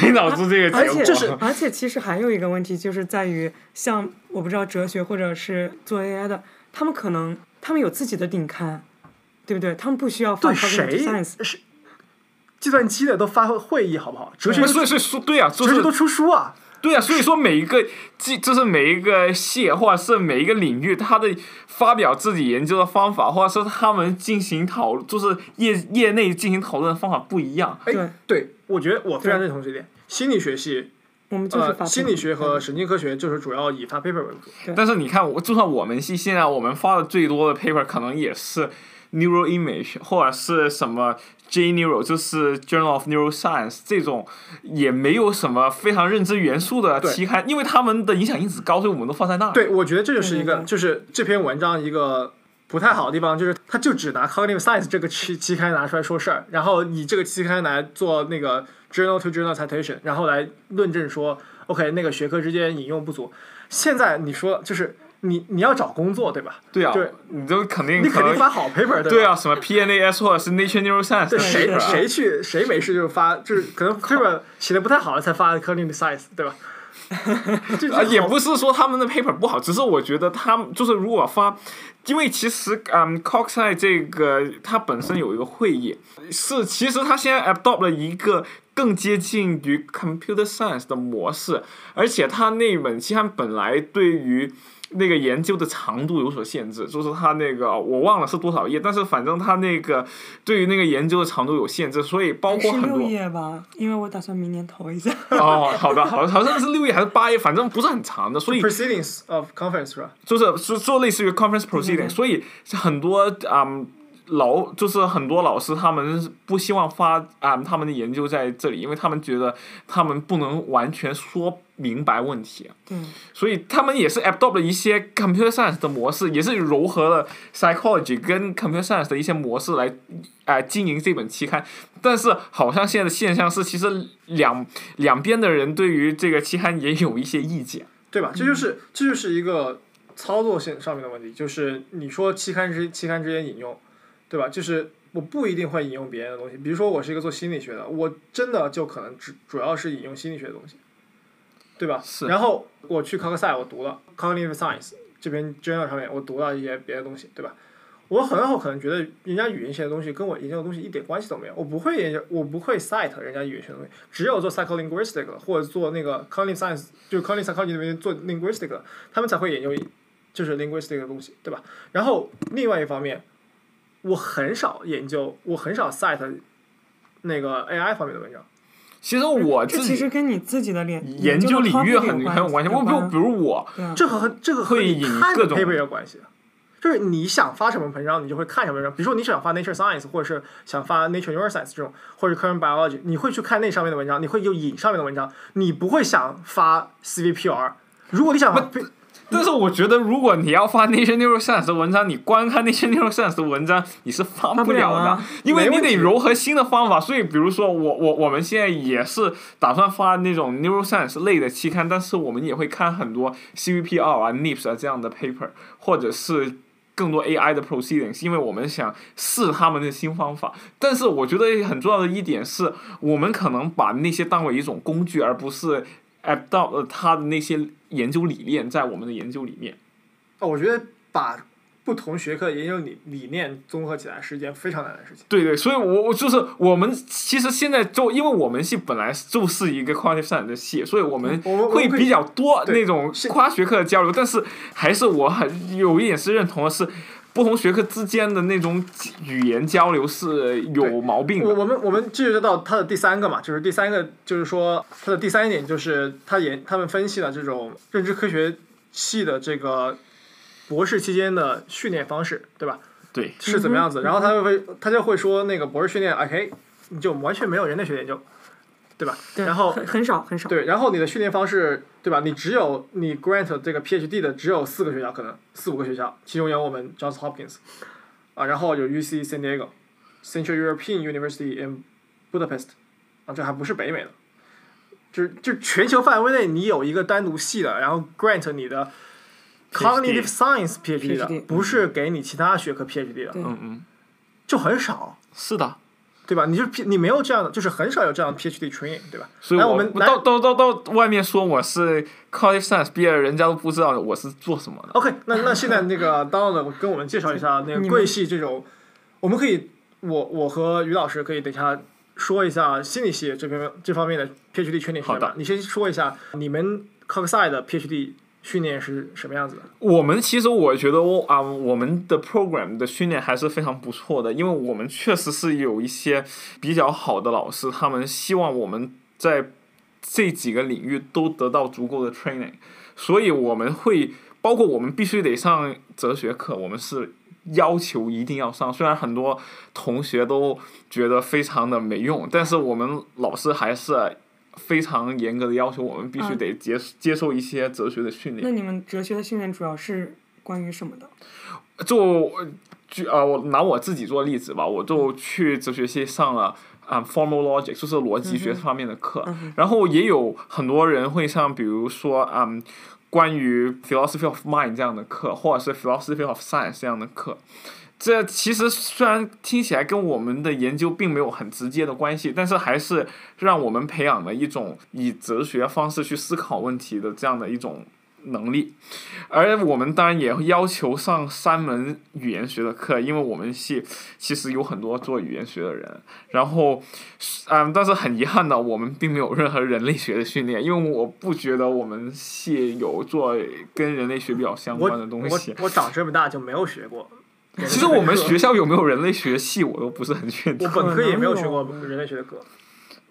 所以导致这个结果。而且而且其实还有一个问题，就是在于像我不知道哲学或者是做 AI 的，他们可能他们有自己的顶刊，对不对？他们不需要发对谁 science。是计算机的都发会议好不好？哲学不是所以所以说对啊，哲学都出书啊。对啊，所以说每一个即就是每一个系或者是每一个领域，他的发表自己研究的方法，或者说他们进行讨论，就是业业内进行讨论的方法不一样。哎对，对，我觉得我非常认同这点。心理学系，我们就是发呃，心理学和神经科学就是主要以发 paper 为主。但是你看，我就算我们系现在我们发的最多的 paper 可能也是 neural image 或者是什么 J neural，就是 Journal of Neuroscience 这种，也没有什么非常认知元素的期刊，因为他们的影响因子高，所以我们都放在那儿。对，我觉得这就是一个，就是这篇文章一个不太好的地方，就是他就只拿 cognitive science 这个期期刊拿出来说事儿，然后以这个期刊来做那个 journal to journal citation，然后来论证说，OK，那个学科之间引用不足。现在你说就是你你要找工作对吧？对啊，对你就肯定你肯定发好 paper 对吧？对啊，什么 PNAS 或者是 Nature Neuroscience，对，谁谁去谁没事就发，就是可能 paper 写的不太好了才发 cognitive science，对吧？啊，也不是说他们的 paper 不好，只是我觉得他们就是如果发，因为其实嗯 Coxside 这个它本身有一个会议，是其实它现在 adopt 了一个更接近于 computer science 的模式，而且它那本期刊本来对于那个研究的长度有所限制，就是它那个我忘了是多少页，但是反正它那个对于那个研究的长度有限制，所以包括很多。页吧，因为我打算明年投一下。哦，好的，好的，好像是六页还是八页，反正不是很长的，所以 Proceedings of conference 是吧？就是是做类似于 conference proceeding，对所以很多嗯老就是很多老师他们不希望发啊、他们的研究在这里，因为他们觉得他们不能完全说明白问题，对，所以他们也是 adopt 了一些 computer science 的模式，也是糅合了 psychology 跟 computer science 的一些模式来啊、经营这本期刊。但是好像现在的现象是，其实两两边的人对于这个期刊也有一些意见。对吧？这就是这就是一个操作性上面的问题，就是你说期刊之期刊之间引用，对吧？就是我不一定会引用别人的东西，比如说我是一个做心理学的，我真的就可能只主要是引用心理学的东西，对吧？是然后我去考克赛，我读了 cognitive science 这边 journal 上面，我读了一些别的东西，对吧？我很有可能觉得人家语言学的东西跟我研究的东西一点关系都没有，我不会研究，我不会 cite 人家语言学的东西，只有做 psycholinguistic 的或者做那个 cognitive science，就是 cognitive psychology 那边做 linguistic 的，他们才会研究就是 linguistic 的东西，对吧？然后另外一方面，我很少研究，我很少 cite 那个 AI 方面的文章。其实我这自己其实跟你自己的领研究领域很很有关系。有我比如比如我，这和和这个和你会引各种 paper 有关系，就是你想发什么文章，你就会看什么文章。比如说你想发 Nature Science，或者是想发 Nature Neuroscience 这种，或者 Current Biology，你会去看那上面的文章，你会就引上面的文章，你不会想发 CVPR。如果你想发，但是我觉得如果你要发 Nature Neuroscience 的文章，你观看 Nature Neuroscience 的文章，你是发发不了的，了啊因为你得融合新的方法。所以比如说我我我们现在也是打算发那种 Neuroscience 类的期刊，但是我们也会看很多 CVPR 啊、NIPS 啊这样的 paper，或者是。更多 AI 的 proceedings，因为我们想试他们的新方法。但是我觉得很重要的一点是，我们可能把那些当为一种工具，而不是 adopt 他的那些研究理念在我们的研究里面。哦，我觉得把不同学科的研究理理念综合起来是一件非常难的事情。对对，所以我我就是我们其实现在就因为我们系本来就是一个 quantitative science 的系，所以我们会比较多那种跨学科的交流，但是还是我很有一点是认同的是。不同学科之间的那种语言交流是有毛病的。我我们我们继续到它的第三个嘛，就是第三个就是说它的第三点就是他研他们分析了这种认知科学系的这个博士期间的训练方式，对吧？对，是怎么样子？然后他就会他就会说那个博士训练，OK，你就完全没有人类学研究，对吧？对然后很很少很少。对，然后你的训练方式，对吧？你只有你 grant 这个 PhD 的只有四个学校，可能四五个学校，其中有我们 Johns Hopkins，啊，然后有 UC San Diego、Central European University in Budapest，啊，这还不是北美的，就是就全球范围内你有一个单独系的，然后 grant 你的 cognitive science PhD 的 PhD，不是给你其他学科 PhD 的，嗯嗯，就很少。是的。对吧？你就 P 你没有这样的，就是很少有这样的 PhD training，对吧？所以我我们到到到到外面说我是 college science 毕业的，人家都不知道我是做什么的。OK，那那现在那个 Donald 跟我们介绍一下那个贵系这种，我们可以，我我和于老师可以等一下说一下心理系这边这方面的 PhD training 是什么好的你先说一下你们 college s i 的 PhD 训练是什么样子的？我们其实我觉得我啊、我们的 program 的训练还是非常不错的，因为我们确实是有一些比较好的老师，他们希望我们在这几个领域都得到足够的 training，所以我们会包括我们必须得上哲学课，我们是要求一定要上，虽然很多同学都觉得非常的没用，但是我们老师还是非常严格的要求我们必须嗯得接接受一些哲学的训练。那你们哲学的训练主要是关于什么的？就举啊，我拿我自己做例子吧，我就去哲学系上了啊、formal logic，就是逻辑学方面的课，然后也有很多人会上，比如说嗯。关于 philosophy of mind 这样的课，或者是 philosophy of science 这样的课，这其实虽然听起来跟我们的研究并没有很直接的关系，但是还是让我们培养了一种以哲学方式去思考问题的这样的一种能力。而我们当然也要求上三门语言学的课，因为我们系其实有很多做语言学的人。然后，嗯，但是很遗憾的，我们并没有任何人类学的训练，因为我不觉得我们系有做跟人类学比较相关的东西。我我长这么大就没有学过。其实我们学校有没有人类学系，我都不是很确定。我本科也没有学过人类学的课。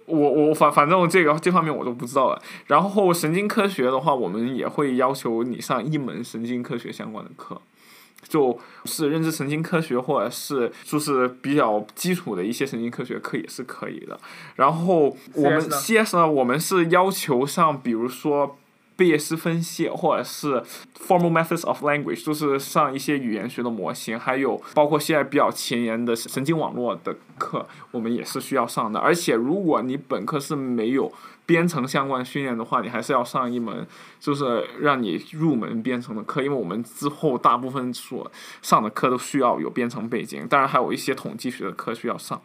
我我反反正这个这方面我都不知道了。然后神经科学的话，我们也会要求你上一门神经科学相关的课，就是认知神经科学或者是就是比较基础的一些神经科学课也是可以的。然后我们 CS 呢，我们是要求上，比如说。贝叶斯分析，或者是 formal methods of language，就是上一些语言学的模型，还有包括现在比较前沿的神经网络的课，我们也是需要上的。而且，如果你本科是没有编程相关训练的话，你还是要上一门，就是让你入门编程的课，因为我们之后大部分所上的课都需要有编程背景，当然还有一些统计学的课需要上。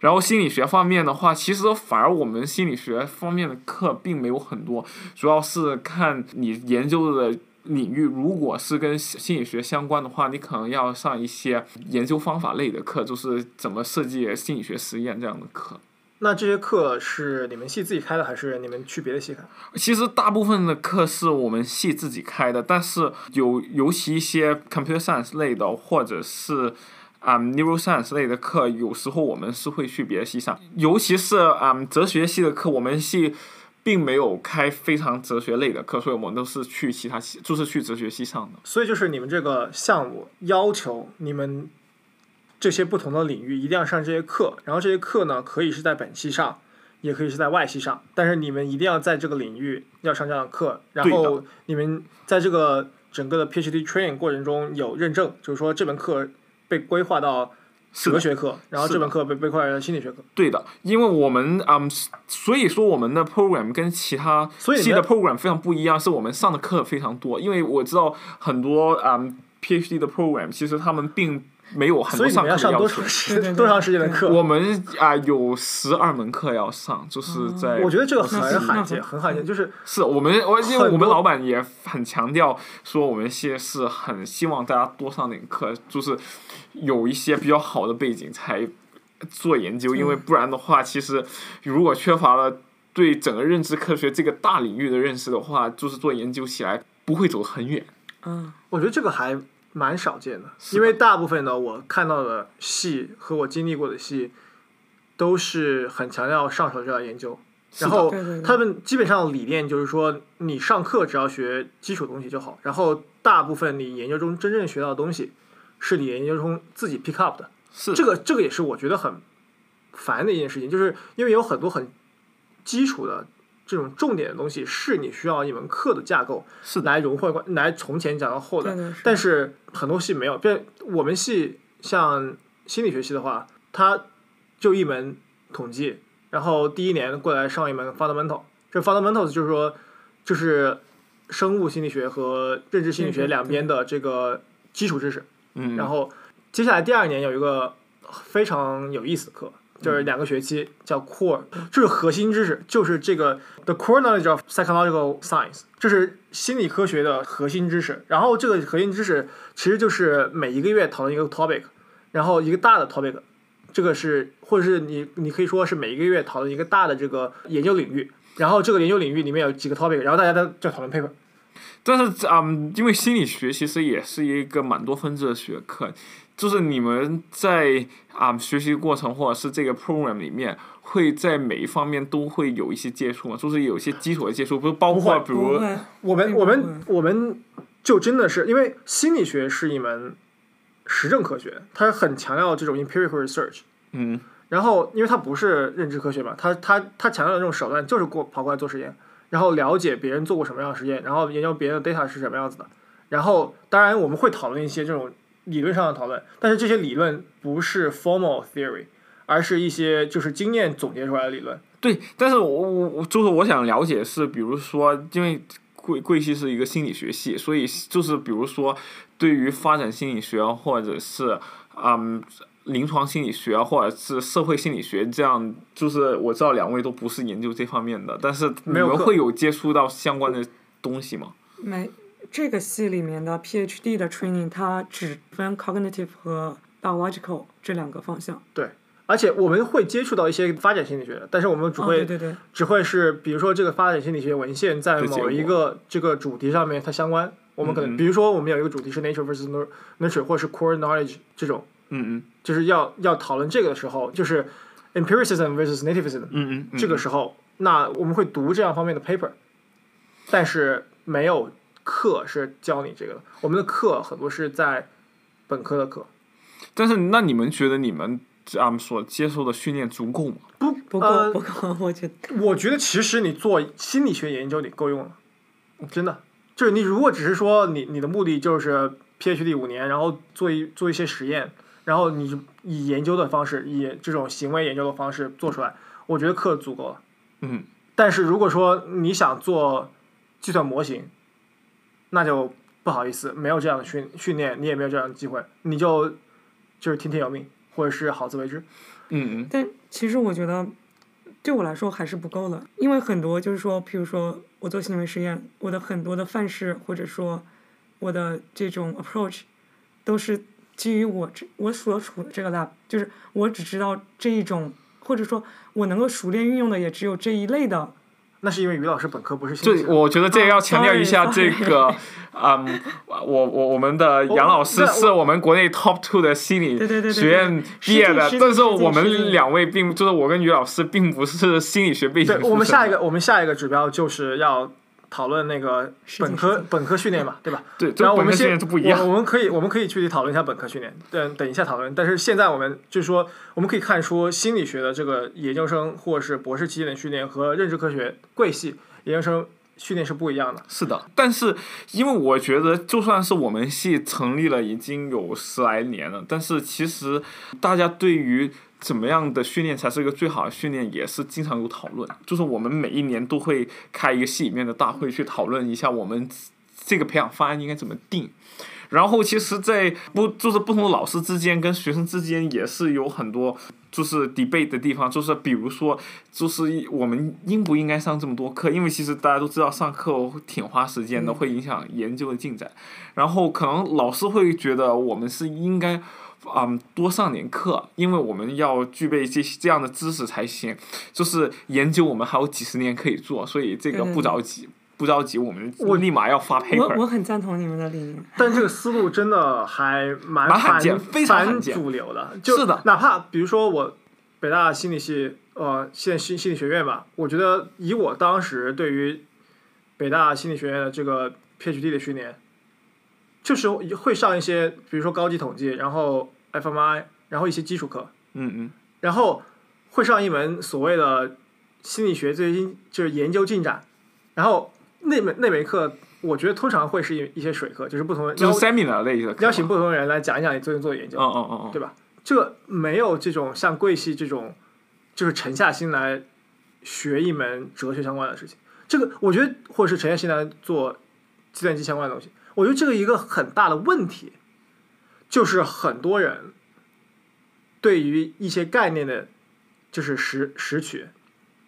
然后心理学方面的话，其实反而我们心理学方面的课并没有很多，主要是看你研究的领域，如果是跟心理学相关的话，你可能要上一些研究方法类的课，就是怎么设计心理学实验这样的课。那这些课是你们系自己开的，还是你们去别的系开？其实大部分的课是我们系自己开的，但是有尤其一些 computer science 类的，或者是。啊，neuroscience 类的课，有时候我们是会去别的系上，尤其是啊哲学系的课，我们系并没有开非常哲学类的课，所以我们都是去其他系，就是去哲学系上的。所以就是你们这个项目要求你们这些不同的领域一定要上这些课，然后这些课呢可以是在本系上，也可以是在外系上，但是你们一定要在这个领域要上这样的课，然后你们在这个整个的 PhD training 过程中有认证，就是说这门课。被规划到哲学课，然后这门课被被规划成心理学课。对的，因为我们嗯，所以说我们的 program 跟其他系的 program 非常不一样，是我们上的课非常多。因为我知道很多嗯 PhD 的 program，其实他们并。没有很多上课要上。多长时间的课？我们啊有十二门课要上，就是在。我觉得这个很罕见，很罕见，就是是我们我因为我们老板也很强调说，我们系是很希望大家多上点课，就是有一些比较好的背景才做研究，因为不然的话，其实如果缺乏了对整个认知科学这个大领域的认识的话，就是做研究起来不会走很远。嗯，我觉得这个还。蛮少见的，因为大部分的我看到的戏和我经历过的戏，都是很强调上手就要研究，然后他们基本上理念就是说，你上课只要学基础东西就好，然后大部分你研究中真正学到的东西，是你研究中自己 pick up 的。是这个这个也是我觉得很烦的一件事情，就是因为有很多很基础的。这种重点的东西是你需要一门课的架构来融会贯来从前讲到后的，但是很多系没有。变我们系像心理学系的话，它就一门统计，然后第一年过来上一门 fundamental。这 fundamentals 就是说，就是生物心理学和认知心理学两边的这个基础知识。嗯。然后接下来第二年有一个非常有意思的课。就是两个学期叫 core，这是核心知识，就是这个 the core knowledge of psychological science，这是心理科学的核心知识。然后这个核心知识其实就是每一个月讨论一个 topic，然后一个大的 topic，这个是或者是你你可以说是每一个月讨论一个大的这个研究领域，然后这个研究领域里面有几个 topic，然后大家在在讨论 paper。但是嗯，因为心理学其实也是一个蛮多分支的学科。就是你们在啊学习过程或者是这个 program 里面，会在每一方面都会有一些接触嘛？就是有一些基础的接触，不是包括比如我们我们我们就真的是因为心理学是一门实证科学，它很强调这种 empirical research。嗯。然后，因为它不是认知科学嘛，它它它强调的这种手段就是过跑过来做实验，然后了解别人做过什么样的实验，然后研究别人的 data 是什么样子的。然后，当然我们会讨论一些这种。理论上的讨论，但是这些理论不是 formal theory，而是一些就是经验总结出来的理论。对，但是我我我就是我想了解是，比如说，因为贵贵系是一个心理学系，所以就是比如说，对于发展心理学或者是嗯临床心理学或者是社会心理学这样，就是我知道两位都不是研究这方面的，但是你们会有接触到相关的东西吗？没，这个系里面的 PhD 的 training 它只分 cognitive 和 biological 这两个方向。对而且我们会接触到一些发展心理学，但是我们只哦，会、对对对，只会是，比如说这个发展心理学文献在某一个这个主题上面它相关，我们可能、嗯嗯比如说我们有一个主题是 nature versus nur- nurture 或是 core knowledge 这种，嗯就是要要讨论这个的时候，就是 empiricism versus nativism 嗯嗯嗯，这个时候，那我们会读这样方面的 paper，但是没有课是教你这个的，我们的课很多是在本科的课，但是那你们觉得你们啊、嗯所接受的训练足够吗？不不够、呃不够，我觉得我觉得其实你做心理学研究你够用了，真的。就是你如果只是说你你的目的就是 PhD 五年，然后做一做一些实验，然后你以研究的方式，以这种行为研究的方式做出来，我觉得课足够了。嗯，但是如果说你想做计算模型，那就不好意思，没有这样的训训练，你也没有这样的机会，你就就是听天由命，或者是好自为之。嗯嗯但其实我觉得，对我来说还是不够的，因为很多就是说，譬如说我做行为实验，我的很多的范式或者说我的这种 approach，都是基于我这我所处的这个 lab，就是我只知道这一种，或者说我能够熟练运用的也只有这一类的。那是因为于老师本科不是心理对，学。我觉得这个要强调一下哦这，sorry，个，嗯，我我我们的杨老师是我们国内 top two 的心理学院毕业的但是我们两位并就是我跟于老师并不是心理学背景对，我们下一个，我们下一个指标就是要讨论那个本科本科训练嘛，对吧？对，然后我们先。我我们可以我们可以具体讨论一下本科训练，等等一下讨论。但是现在我们就是说，我们可以看出心理学的这个研究生或是博士期间的训练和认知科学贵系研究生训练是不一样的。是的，但是因为我觉得，就算是我们系成立了已经有十来年了，但是其实大家对于怎么样的训练才是一个最好的训练，也是经常有讨论。就是我们每一年都会开一个系里面的大会去讨论一下我们这个培养方案应该怎么定。然后其实，在不就是不同的老师之间跟学生之间也是有很多就是 debate 的地方，就是比如说，就是我们应不应该上这么多课？因为其实大家都知道上课挺花时间的，会影响研究的进展。然后可能老师会觉得我们是应该。嗯，多上点课，因为我们要具备这这样的知识才行。就是研究，我们还有几十年可以做，所以这个不着急，不着急，我们我立马要发我 paper。我很赞同你们的理念。但这个思路真的还蛮蛮罕反见非常罕反见主流的，就是的哪怕比如说我北大心理系，呃，现在心心理学院吧，我觉得以我当时对于北大心理学院的这个 PhD 的训练，就是会上一些，比如说高级统计，然后 FMI，然后一些基础课，嗯嗯，然后会上一门所谓的心理学最近就是研究进展，然后那门那门课，我觉得通常会是一一些水课，就是不同的邀就是 seminar。邀请不同的人来讲一讲你最近做的研究，嗯嗯嗯嗯，对吧？这个没有这种像贵系这种，就是沉下心来学一门哲学相关的事情。这个我觉得，或者是沉下心来做计算机相关的东西，我觉得这个一个很大的问题，就是很多人对于一些概念的，就是拾拾取，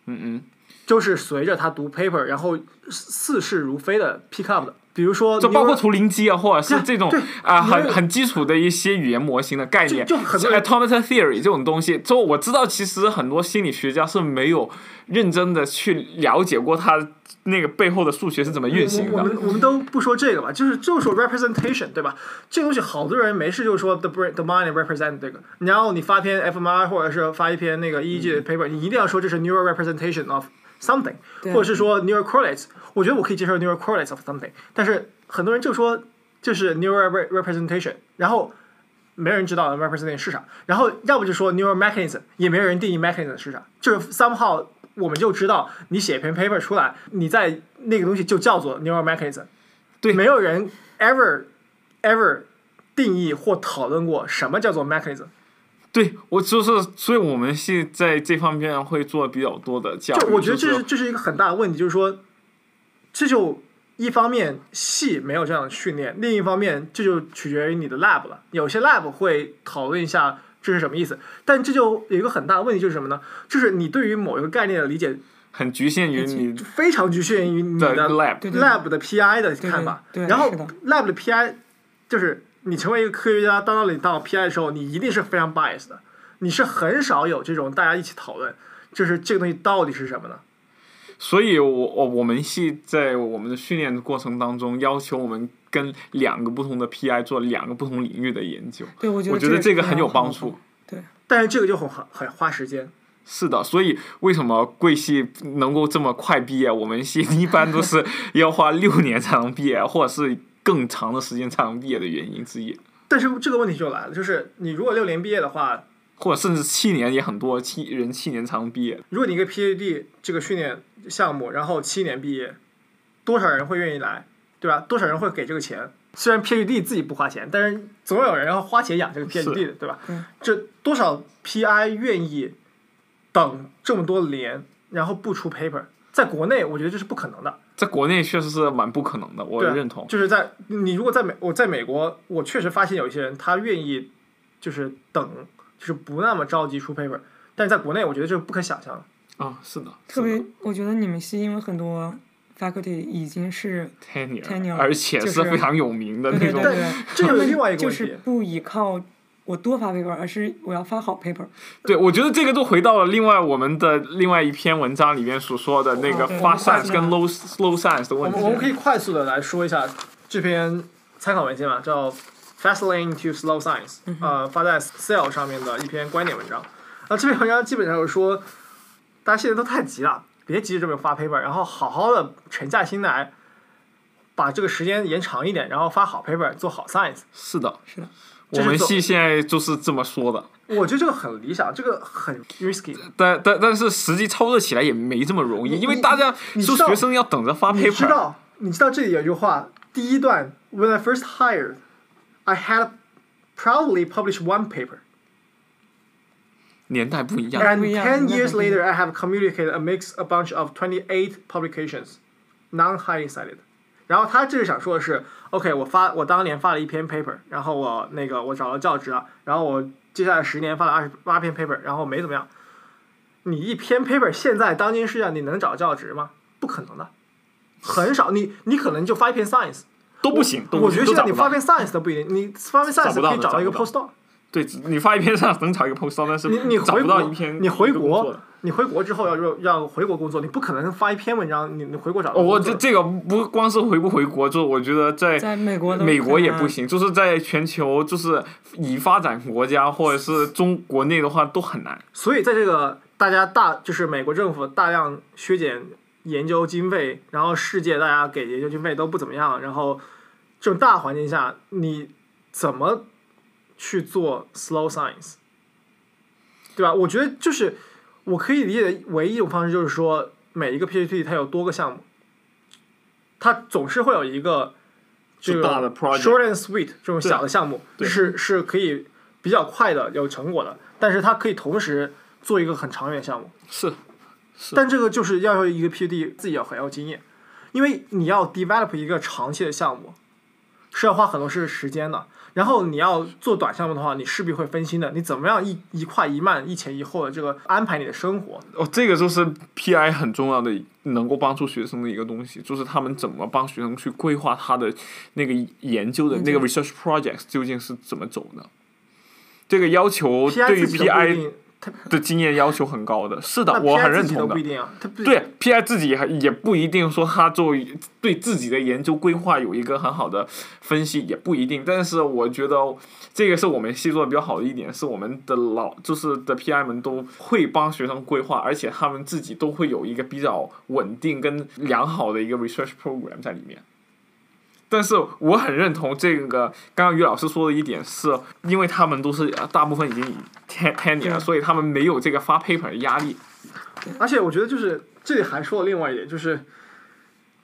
嗯嗯，就是随着他读 paper，然后似是如非的 pick up 的。比如说，就包括图灵机啊，或者是这种啊、很很基础的一些语言模型的概念，就就很多像 automata theory 这种东西，就我知道，其实很多心理学家是没有认真的去了解过它那个背后的数学是怎么运行的。我我们我们都不说这个吧，就是就说 representation，对吧？这个东西好多人没事就说 the brain the mind represent 这个，然后你发篇 fMRI 或者是发一篇那个 EEG 的 paper，、你一定要说这是 neural representation of something，或者是说 neural correlates。我觉得我可以接受 neural correlates of something，但是很多人就说就是 neural re- representation，然后没人知道 representation 是啥，然后要不就说 neural mechanism，也没有人定义 mechanism 是啥，就是 somehow 我们就知道你写一篇 paper 出来，你在那个东西就叫做 neural mechanism，对没有人 ever ever 定义或讨论过什么叫做 mechanism。对我就是，所以我们现在这方面会做比较多的教育。就我觉得这就是这是一个很大的问题，就是说，这就一方面系没有这样的训练，另一方面这就取决于你的 lab 了。有些 lab 会讨论一下这是什么意思，但这就有一个很大的问题，就是什么呢？就是你对于某一个概念的理解很局限于你非常局限于你的的 lab。lab 的 PI 的看法，然后 lab 的 PI 就是你成为一个科学家，当到你当 PI 的时候，你一定是非常 bias 的，你是很少有这种大家一起讨论，就是这个东西到底是什么呢？所以我，我我们系在我们的训练的过程当中，要求我们跟两个不同的 PI 做两个不同领域的研究。对，我觉得我觉得这这个很有帮助。对但是这个就很很很花时间。是的，所以为什么贵系能够这么快毕业？我们系一般都是 要花六年才能毕业，或者是更长的时间才能毕业的原因之一，但是这个问题就来了，就是你如果六年毕业的话，或者甚至七年也很多，七人七年才能毕业。如果你一个 PhD 这个训练项目，然后七年毕业，多少人会愿意来，对吧？多少人会给这个钱？虽然 PhD 自己不花钱，但是总有人要花钱养这个 PhD 的，对吧？对这多少 PI 愿意等这么多年，然后不出 paper？在国内，我觉得这是不可能的。在国内确实是蛮不可能的，我认同。就是在你如果在美，我在美国，我确实发现有一些人他愿意就是等，就是不那么着急出 paper，但是在国内，我觉得这是不可想象的。啊，是的，特别，我觉得你们是因为很多 faculty 已经是 tenure，, 而且是非常有名的那种。对对对对，这有他们另外一个问题就是不依靠我多发 paper，而是我要发好 paper。对，我觉得这个都回到了另外我们的另外一篇文章里面所说的那个哦对 fast 我 science 跟 low low science 的问题我们。我们可以快速的来说一下这篇参考文献嘛，叫《Fast Lane to Slow Science》，呃，发在 Cell 上面的一篇观点文章。那，这篇文章基本上就是说，大家现在都太急了，别急着这么发 paper，然后好好的沉下心来，把这个时间延长一点，然后发好 paper，做好 science。是的，是的，我们系现在就是这么说的，我觉得这个很理想，这个很 risky。但但但是实际操作起来也没这么容易，因为大家说你知道学生要等着发你知 paper，知道，你知道这里有句话，第一段，When I first hired, I had proudly published one paper. 年代不一样。And 不一样 ten years 不一样 later, I have communicated a mix a bunch of twenty eight publications, non highly cited. 然后他就是想说的是，OK，我发我当年发了一篇 paper，然后我那个我找到教职了，然后我接下来十年发了二十八篇 paper，然后没怎么样。你一篇 paper 现在当今世界上你能找教职吗？不可能的，很少。你你可能就发一篇 science，都不行，我觉得现在。你发篇 science 都不一定，你发篇 science 可以找到一个 postdoc。对，你发一篇上能找一个 postdoc，但是你你找不到一篇你回国你回国之后要要要回国工作，你不可能发一篇文章，你你回国找我这这个不光是回不回国，就我觉得在在美国美国也。不行，就是在全球就是已发展国家或者是中国内的话都很难。所以在这个大家大就是美国政府大量削减研究经费，然后世界大家给研究经费都不怎么样，然后这种大环境下，你怎么去做 slow science，对吧？我觉得就是我可以理解的唯一一种方式就是说，每一个 PPT 它有多个项目，它总是会有一个这个 short and sweet 这种小的项目，是是可以比较快的有成果的，但是它可以同时做一个很长远的项目。是，是但这个就是要求一个 PPT 自己要很有经验，因为你要 develop 一个长期的项目，是要花很多时时间的。然后你要做短项目的话，你势必会分心的。你怎么样一一快一慢、一前一后的这个安排你的生活？哦，这个就是 PI 很重要的，能够帮助学生的一个东西，就是他们怎么帮学生去规划他的那个研究的那个 research projects 究竟是怎么走的。这个要求对于 PI 定，他 的经验要求很高的，是的，我很认同的自己都不一。定啊，他对 PI 自己也也不一定说他作为对自己的研究规划有一个很好的分析，也不一定。但是我觉得这个是我们系做的比较好的一点，是我们的老就是的 PI 们都会帮学生规划，而且他们自己都会有一个比较稳定跟良好的一个 research program 在里面。但是我很认同这个，刚刚于老师说的一点是，因为他们都是呃大部分已经以 ten tenure 了，所以他们没有这个发 paper 的压力。而且我觉得就是这里还说了另外一点，就是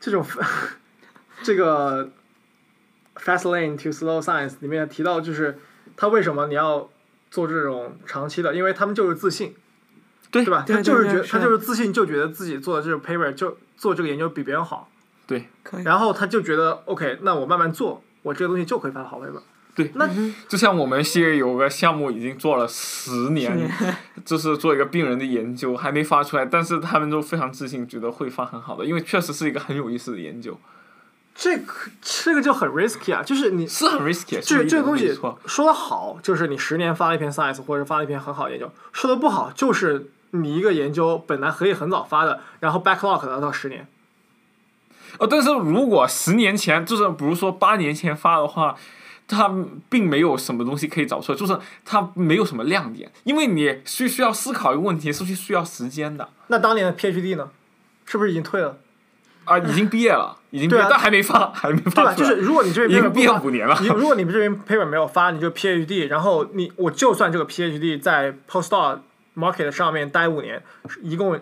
这种这个 fast lane to slow science 里面提到，就是他为什么你要做这种长期的，因为他们就是自信，对对吧？他就是觉他就是自信，就觉得自己做的这个 paper 就做这个研究比别人好，可以。然后他就觉得 OK，那我慢慢做，我这个东西就可以发好 paper。对，那就像我们系列有个项目已经做了十年，就是做一个病人的研究，还没发出来，但是他们都非常自信，觉得会发很好的，因为确实是一个很有意思的研究，这个这个就很 risky 啊，就是你是很 risky，这这个东西说的好，就是你十年发了一篇 science 或者发了一篇很好的研究；说的不好，就是你一个研究本来可以很早发的，然后 backlog 了到十年。哦，但是如果十年前，就是比如说八年前发的话，它并没有什么东西可以找出来，就是它没有什么亮点，因为你需需要思考一个问题，是需需要时间的。那当年的 PhD 呢？是不是已经退了？啊，已经毕业了，已经毕业，啊但还没发，还没对吧？发出来。就是如果你这边已经毕业五年了你如果你们这边 paper 没有发，你就 PhD，然后你我就算这个 PhD 在 postdoc market 上面待五年，一共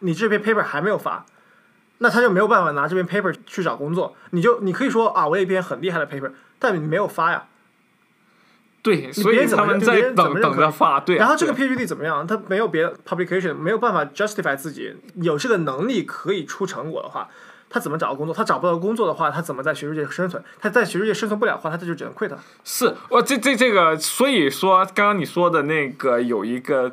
你这篇 paper 还没有发，那他就没有办法拿这篇 paper 去找工作。你就你可以说啊，我有一篇很厉害的 paper，但你没有发呀。对，所以他们在等等着发，对啊。然后这个对 PhD 怎么样？他没有别的 publication，没有办法 justify 自己有这个能力可以出成果的话，他怎么找到工作？他找不到工作的话，他怎么在学术界生存？他在学术界生存不了的话，他这就只能 quit。是，我这这这个，所以说刚刚你说的那个有一个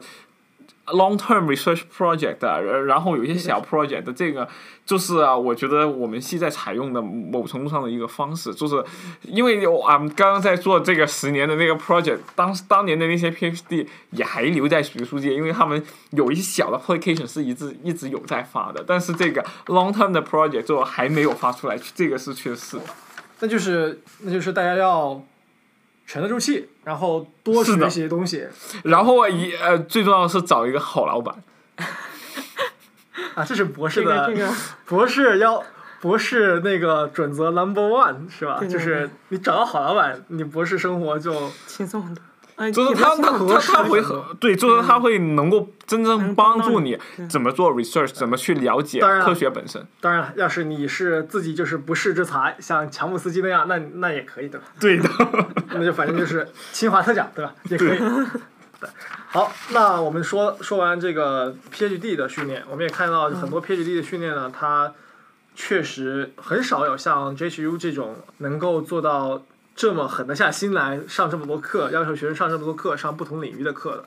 long term research project，的然然后有一些小 project 的这个，就是啊，我觉得我们系在采用的某程度上的一个方式，就是因为我啊刚刚在做这个十年的那个 project，当当年的那些 PhD 也还留在学术界，因为他们有一些小的 application 是一直一直有在发的，但是这个 long term 的 project 就还没有发出来，这个是确实的。那就是那就是大家要沉得住气，然后多学习东西然后一呃，最重要的是找一个好老板。啊，这是博士这个的这个博士要博士那个准则 number one 是吧？就是你找到好老板，你博士生活就轻松很多。哎，就是他他他他会很多对，就是他会能够真正帮助你你怎么做 research，怎么去了解科学本身。当然了，要是你是自己就是不世之才，像乔姆斯基那样，那那也可以对吧？对的，那就反正就是清华特奖对吧？也可以。对好，那我们说说完这个 PhD 的训练，我们也看到很多 PhD 的训练呢，它确实很少有像 JHU 这种能够做到这么狠得下心来上这么多课，要求学生上这么多课，上不同领域的课的。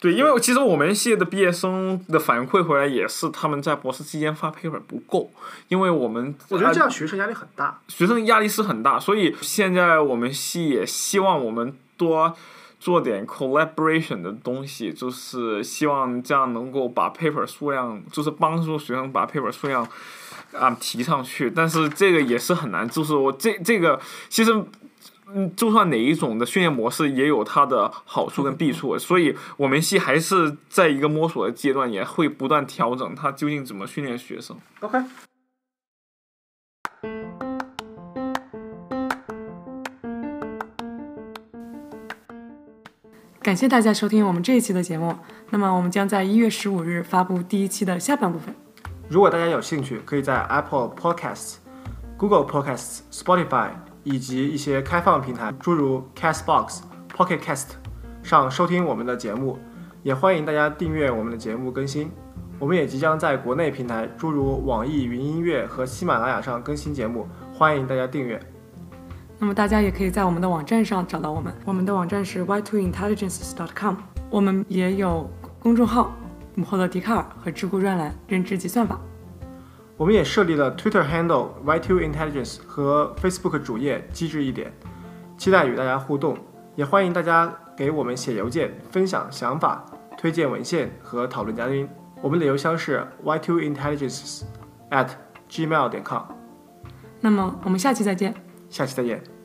对，因为其实我们系的毕业生的反馈回来也是他们在博士期间发 paper 不够，因为我们我觉得呃这样学生压力很大。学生压力是很大，所以现在我们系也希望我们多做点 collaboration 的东西，就是希望这样能够把 paper 数量，就是帮助学生把 paper 数量啊、提上去。但是这个也是很难，就是我这这个其实。嗯，就算哪一种的训练模式也有它的好处跟弊处，所以我们系还是在一个摸索的阶段，也会不断调整它究竟怎么训练学生。OK，感谢大家收听我们这一期的节目。那么我们将在一月十五日发布第一期的下半部分。如果大家有兴趣，可以在 Apple Podcasts、Google Podcasts、Spotify 以及一些开放平台，诸如 Castbox、Pocket Cast 上收听我们的节目。也欢迎大家订阅我们的节目更新。我们也即将在国内平台，诸如网易云音乐和喜马拉雅上更新节目，欢迎大家订阅。那么大家也可以在我们的网站上找到我们，我们的网站是 y2intelligences.com，我们也有公众号“母后的笛卡尔”和知乎专栏“认知及算法我们也设立了 Twitter handle Y2 Intelligence 和 Facebook 主页机智一点，期待与大家互动，也欢迎大家给我们写邮件分享想法、推荐文献和讨论嘉宾。我们的邮箱是 Y2 Intelligence at gmail 点 com。那么我们下期再见。下期再见。